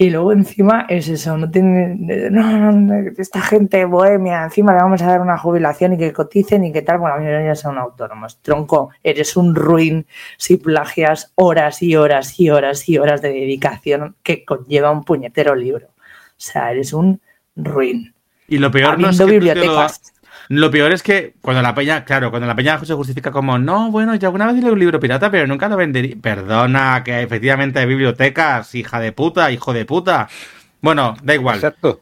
Y luego encima es eso, no tiene, no, no, esta gente bohemia, encima le vamos a dar una jubilación y que coticen y que tal, bueno, a mí ya son autónomos. Tronco, eres un ruin si plagias horas y horas y horas y horas de dedicación que conlleva un puñetero libro. O sea, eres un ruin. Y lo peor no es Habiendo que tú te lo- bibliotecas. Lo peor es que cuando la peña, claro, cuando la peña se justifica como, no, bueno, yo alguna vez leí un libro pirata, pero nunca lo vendería. Perdona, que efectivamente hay bibliotecas, hija de puta, hijo de puta. Bueno, da igual, Exacto.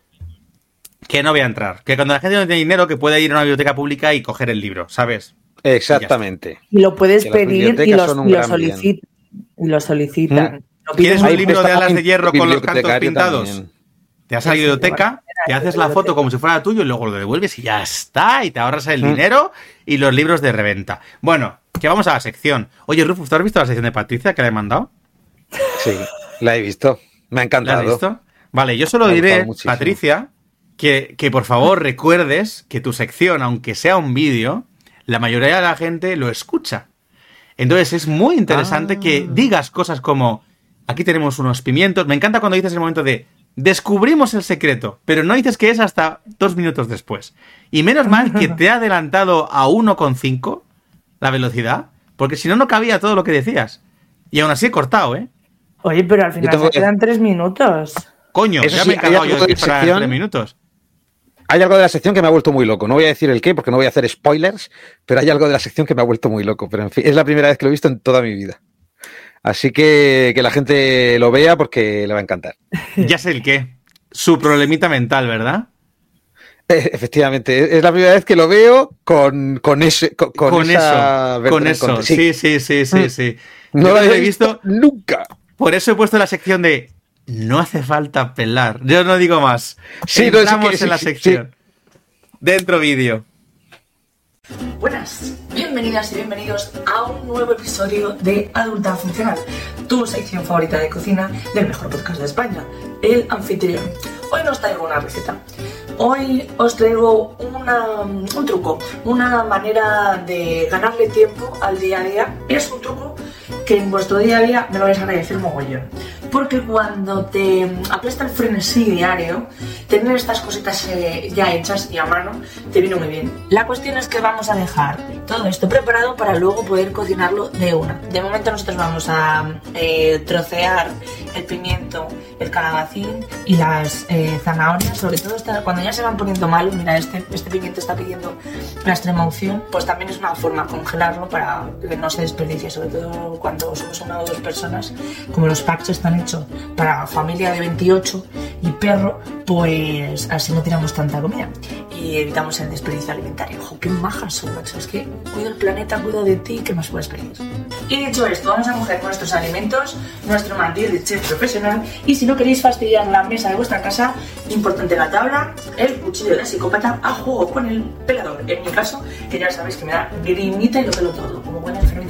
que no voy a entrar. Que cuando la gente no tiene dinero, que puede ir a una biblioteca pública y coger el libro, ¿sabes? Exactamente. Y lo puedes Que pedir y los- lo, bien. solicit- y lo solicitan. Lo ¿Quieres un libro de alas de hierro con los cantos pintados? también. Te vas a la Sí, sí, biblioteca, te haces la la foto como si fuera tuyo y luego lo devuelves y ya está. Y te ahorras el Mm. dinero y los libros de reventa. Bueno, que vamos a la sección. Oye, Rufus, ¿tú has visto la sección de Patricia que le he mandado? Sí, la he visto. Me ha ¿La encantado. has visto? Vale, yo solo diré, muchísimo. Patricia, que, que por favor recuerdes que tu sección, aunque sea un vídeo, la mayoría de la gente lo escucha. Entonces es muy interesante Ah. que digas cosas como, aquí tenemos unos pimientos. Me encanta cuando dices el momento de, descubrimos el secreto, pero no dices que es hasta dos minutos después. Y menos mal que te ha adelantado a 1,5 la velocidad, porque si no, no cabía todo lo que decías. Y aún así he cortado, ¿eh? Oye, pero al final que- quedan tres minutos. Coño, Eso ya sí, me he cagado yo de sección- tres minutos. Hay algo de la sección que me ha vuelto muy loco. No voy a decir el qué, porque no voy a hacer spoilers, pero hay algo de la sección que me ha vuelto muy loco. Pero en fin, es la primera vez que lo he visto en toda mi vida. Así que que la gente lo vea porque le va a encantar. Ya sé el qué. Su problemita mental, ¿verdad? Eh, Efectivamente, es- la primera vez que lo veo con, con ese. Con, con Con, esa eso. Con eso. Sí, sí, sí, sí, Mm. sí. No Yo lo he visto. nunca. Por eso he puesto la sección de no hace falta pelar. Yo no digo más. Sí, no, sí Entramos que- sí, en la sí, sección. Dentro vídeo. Buenas, bienvenidas y bienvenidos a un nuevo episodio de Adulta Funcional, tu sección favorita de cocina del mejor podcast de España, El Anfitrión. Hoy no os traigo una receta, hoy os traigo una- un truco, una manera de ganarle tiempo al día a día. Es un truco que en vuestro día a día me lo vais a agradecer mogollón. Porque cuando te aplasta el frenesí diario, tener estas cositas eh, ya hechas y a mano te viene muy bien. La cuestión es que vamos a dejar todo esto preparado para luego poder cocinarlo de una. De momento nosotros vamos a eh, trocear el pimiento, el calabacín y las eh, zanahorias, sobre todo cuando ya se van poniendo malos, mira, este, este pimiento está pidiendo la extrema opción, pues también es una forma congelarlo para que no se desperdicie, sobre todo cuando somos una o dos personas, como los packs están hechos para familia de 28 y perro, pues así no tiramos tanta comida y evitamos el desperdicio alimentario. Ojo, qué majas son, macho, es que cuido el planeta, cuido de ti, ¿qué más puedes pedir? Y dicho esto, vamos a coger nuestros alimentos, nuestro mandil de chef profesional y si no queréis fastidiar la mesa de vuestra casa, importante la tabla, el cuchillo de psicópata a juego con el pelador. En mi caso, que ya sabéis que me da grimita y lo pelo todo,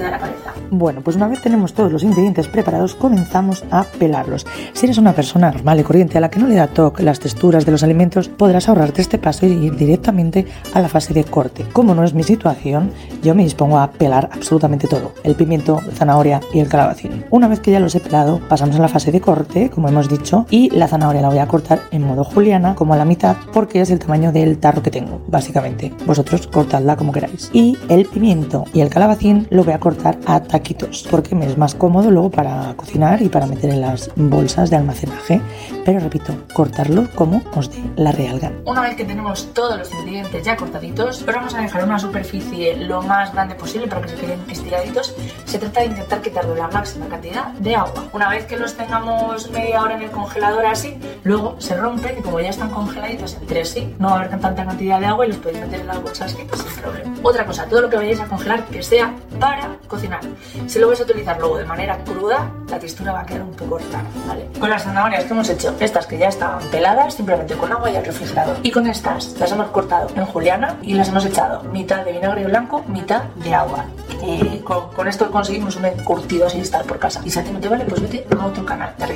de la cabeza. Bueno, pues una vez tenemos todos los ingredientes preparados, comenzamos a pelarlos. Si eres una persona normal y corriente a la que no le da toque las texturas de los alimentos, podrás ahorrarte este paso y ir directamente a la fase de corte. Como no es mi situación, yo me dispongo a pelar absolutamente todo: el pimiento, zanahoria y el calabacín. Una vez que ya los he pelado, pasamos a la fase de corte, como hemos dicho, y la zanahoria la voy a cortar en modo juliana, como a la mitad, porque es el tamaño del tarro que tengo, básicamente. Vosotros cortadla como queráis. Y el pimiento y el calabacín lo voy a cortar a taquitos, porque me es más cómodo luego para cocinar y para meter en las bolsas de almacenaje. Pero repito, cortarlo como os dé la real gana. Una vez que tenemos todos los ingredientes ya cortaditos, vamos a dejar una superficie lo más grande posible para que se queden estiraditos. Se trata de intentar quitarle la máxima cantidad de agua. Una vez que los tengamos media hora en el congelador así, luego se rompen y como ya están congeladitos entre sí, no va a haber tanta cantidad de agua y los podéis meter en las bolsas sin problema. Otra cosa, todo lo que vayáis a congelar que sea para para cocinar. Si lo vas a utilizar luego de manera cruda, la textura va a quedar un poco rara, ¿vale? Con las zanahorias que hemos hecho, estas que ya estaban peladas, simplemente con agua y al refrigerador. Y con estas las hemos cortado en juliana y las hemos echado mitad de vinagre blanco, mitad de agua. Y con, esto conseguimos un curtido sin estar por casa. Y si a ti no te vale, pues vete a otro canal de.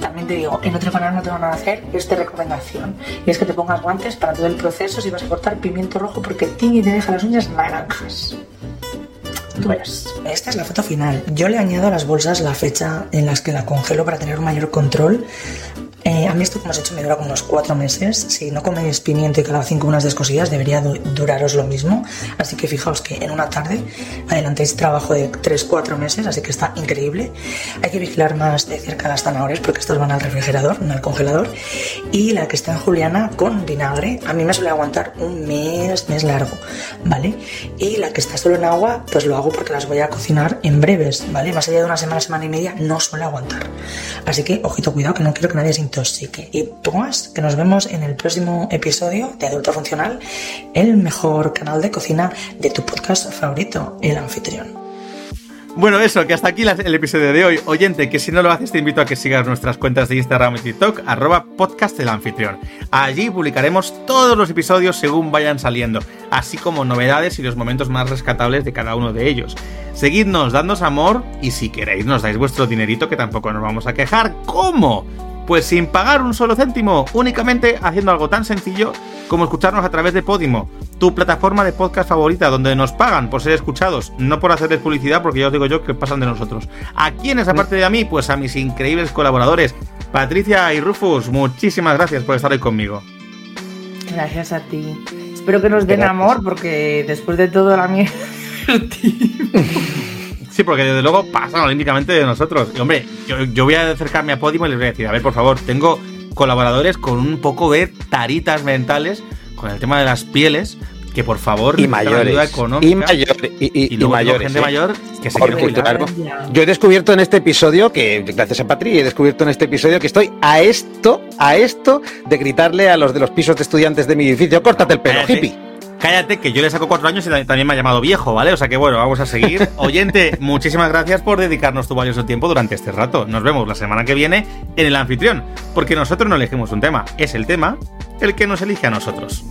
También te digo, en otro canal no te van a hacer esta recomendación. Y es que te pongas guantes para todo el proceso si vas a cortar pimiento rojo porque tiene y te deja las uñas naranjas. Esta es la foto final. Yo le añado a las bolsas la fecha en las que la congelo para tener un mayor control. Eh, a mí esto que hemos hecho me dura como unos cuatro meses. Si no coméis pimiento y cada cinco unas descosillas, debería du- duraros lo mismo. Así que fijaos que en una tarde adelantáis trabajo de 3-4 meses, así que está increíble. Hay que vigilar más de cerca las zanahorias porque estas van al refrigerador, no al congelador. Y la que está en juliana con vinagre, a mí me suele aguantar un mes, mes largo, ¿vale? Y la que está solo en agua, pues lo hago porque las voy a cocinar en breves, ¿vale? Más allá de una semana, semana y media, no suele aguantar. Así que, ojito, cuidado, que no quiero que nadie se intoxique. Y pues, que nos vemos en el próximo episodio de Adulto Funcional, el mejor canal de cocina de tu podcast favorito, El Anfitrión. Bueno, eso, que hasta aquí el episodio de hoy. Oyente, que si no lo haces, te invito a que sigas nuestras cuentas de Instagram y TikTok, arroba podcast del anfitrión. Allí publicaremos todos los episodios según vayan saliendo, así como novedades y los momentos más rescatables de cada uno de ellos. Seguidnos, dadnos amor y si queréis nos dais vuestro dinerito que tampoco nos vamos a quejar. ¿Cómo? Pues sin pagar un solo céntimo, únicamente haciendo algo tan sencillo como escucharnos a través de Podimo, tu plataforma de podcast favorita, donde nos pagan por ser escuchados, no por hacerles publicidad, porque ya os digo yo que pasan de nosotros. ¿A quiénes, aparte de a mí? Pues a mis increíbles colaboradores, Patricia y Rufus, muchísimas gracias por estar hoy conmigo. Gracias a ti. Espero que nos den Gracias. amor porque después de todo la mierda. Sí, porque desde luego pasan olímpicamente de nosotros. Y hombre, yo, yo voy a acercarme a Podimo y les voy a decir, a ver, por favor, tengo colaboradores con un poco de taritas mentales con el tema de las pieles, que por favor Y mayores. ayuda económica. Y mayores. Y, y- Y luego mayores. gente ¿eh? mayor que se Porque, claro, Yo he descubierto en este episodio que, gracias a Patri, he descubierto en este episodio que estoy a esto, a esto de gritarle a los de los pisos de estudiantes de mi edificio, córtate el pelo, Cállate. hippie. Cállate, que yo le saco cuatro años y también me ha llamado viejo, ¿vale? O sea que bueno, vamos a seguir. Oyente, muchísimas gracias por dedicarnos tu valioso tiempo durante este rato. Nos vemos la semana que viene en el anfitrión, porque nosotros no elegimos un tema, es el tema el que nos elige a nosotros.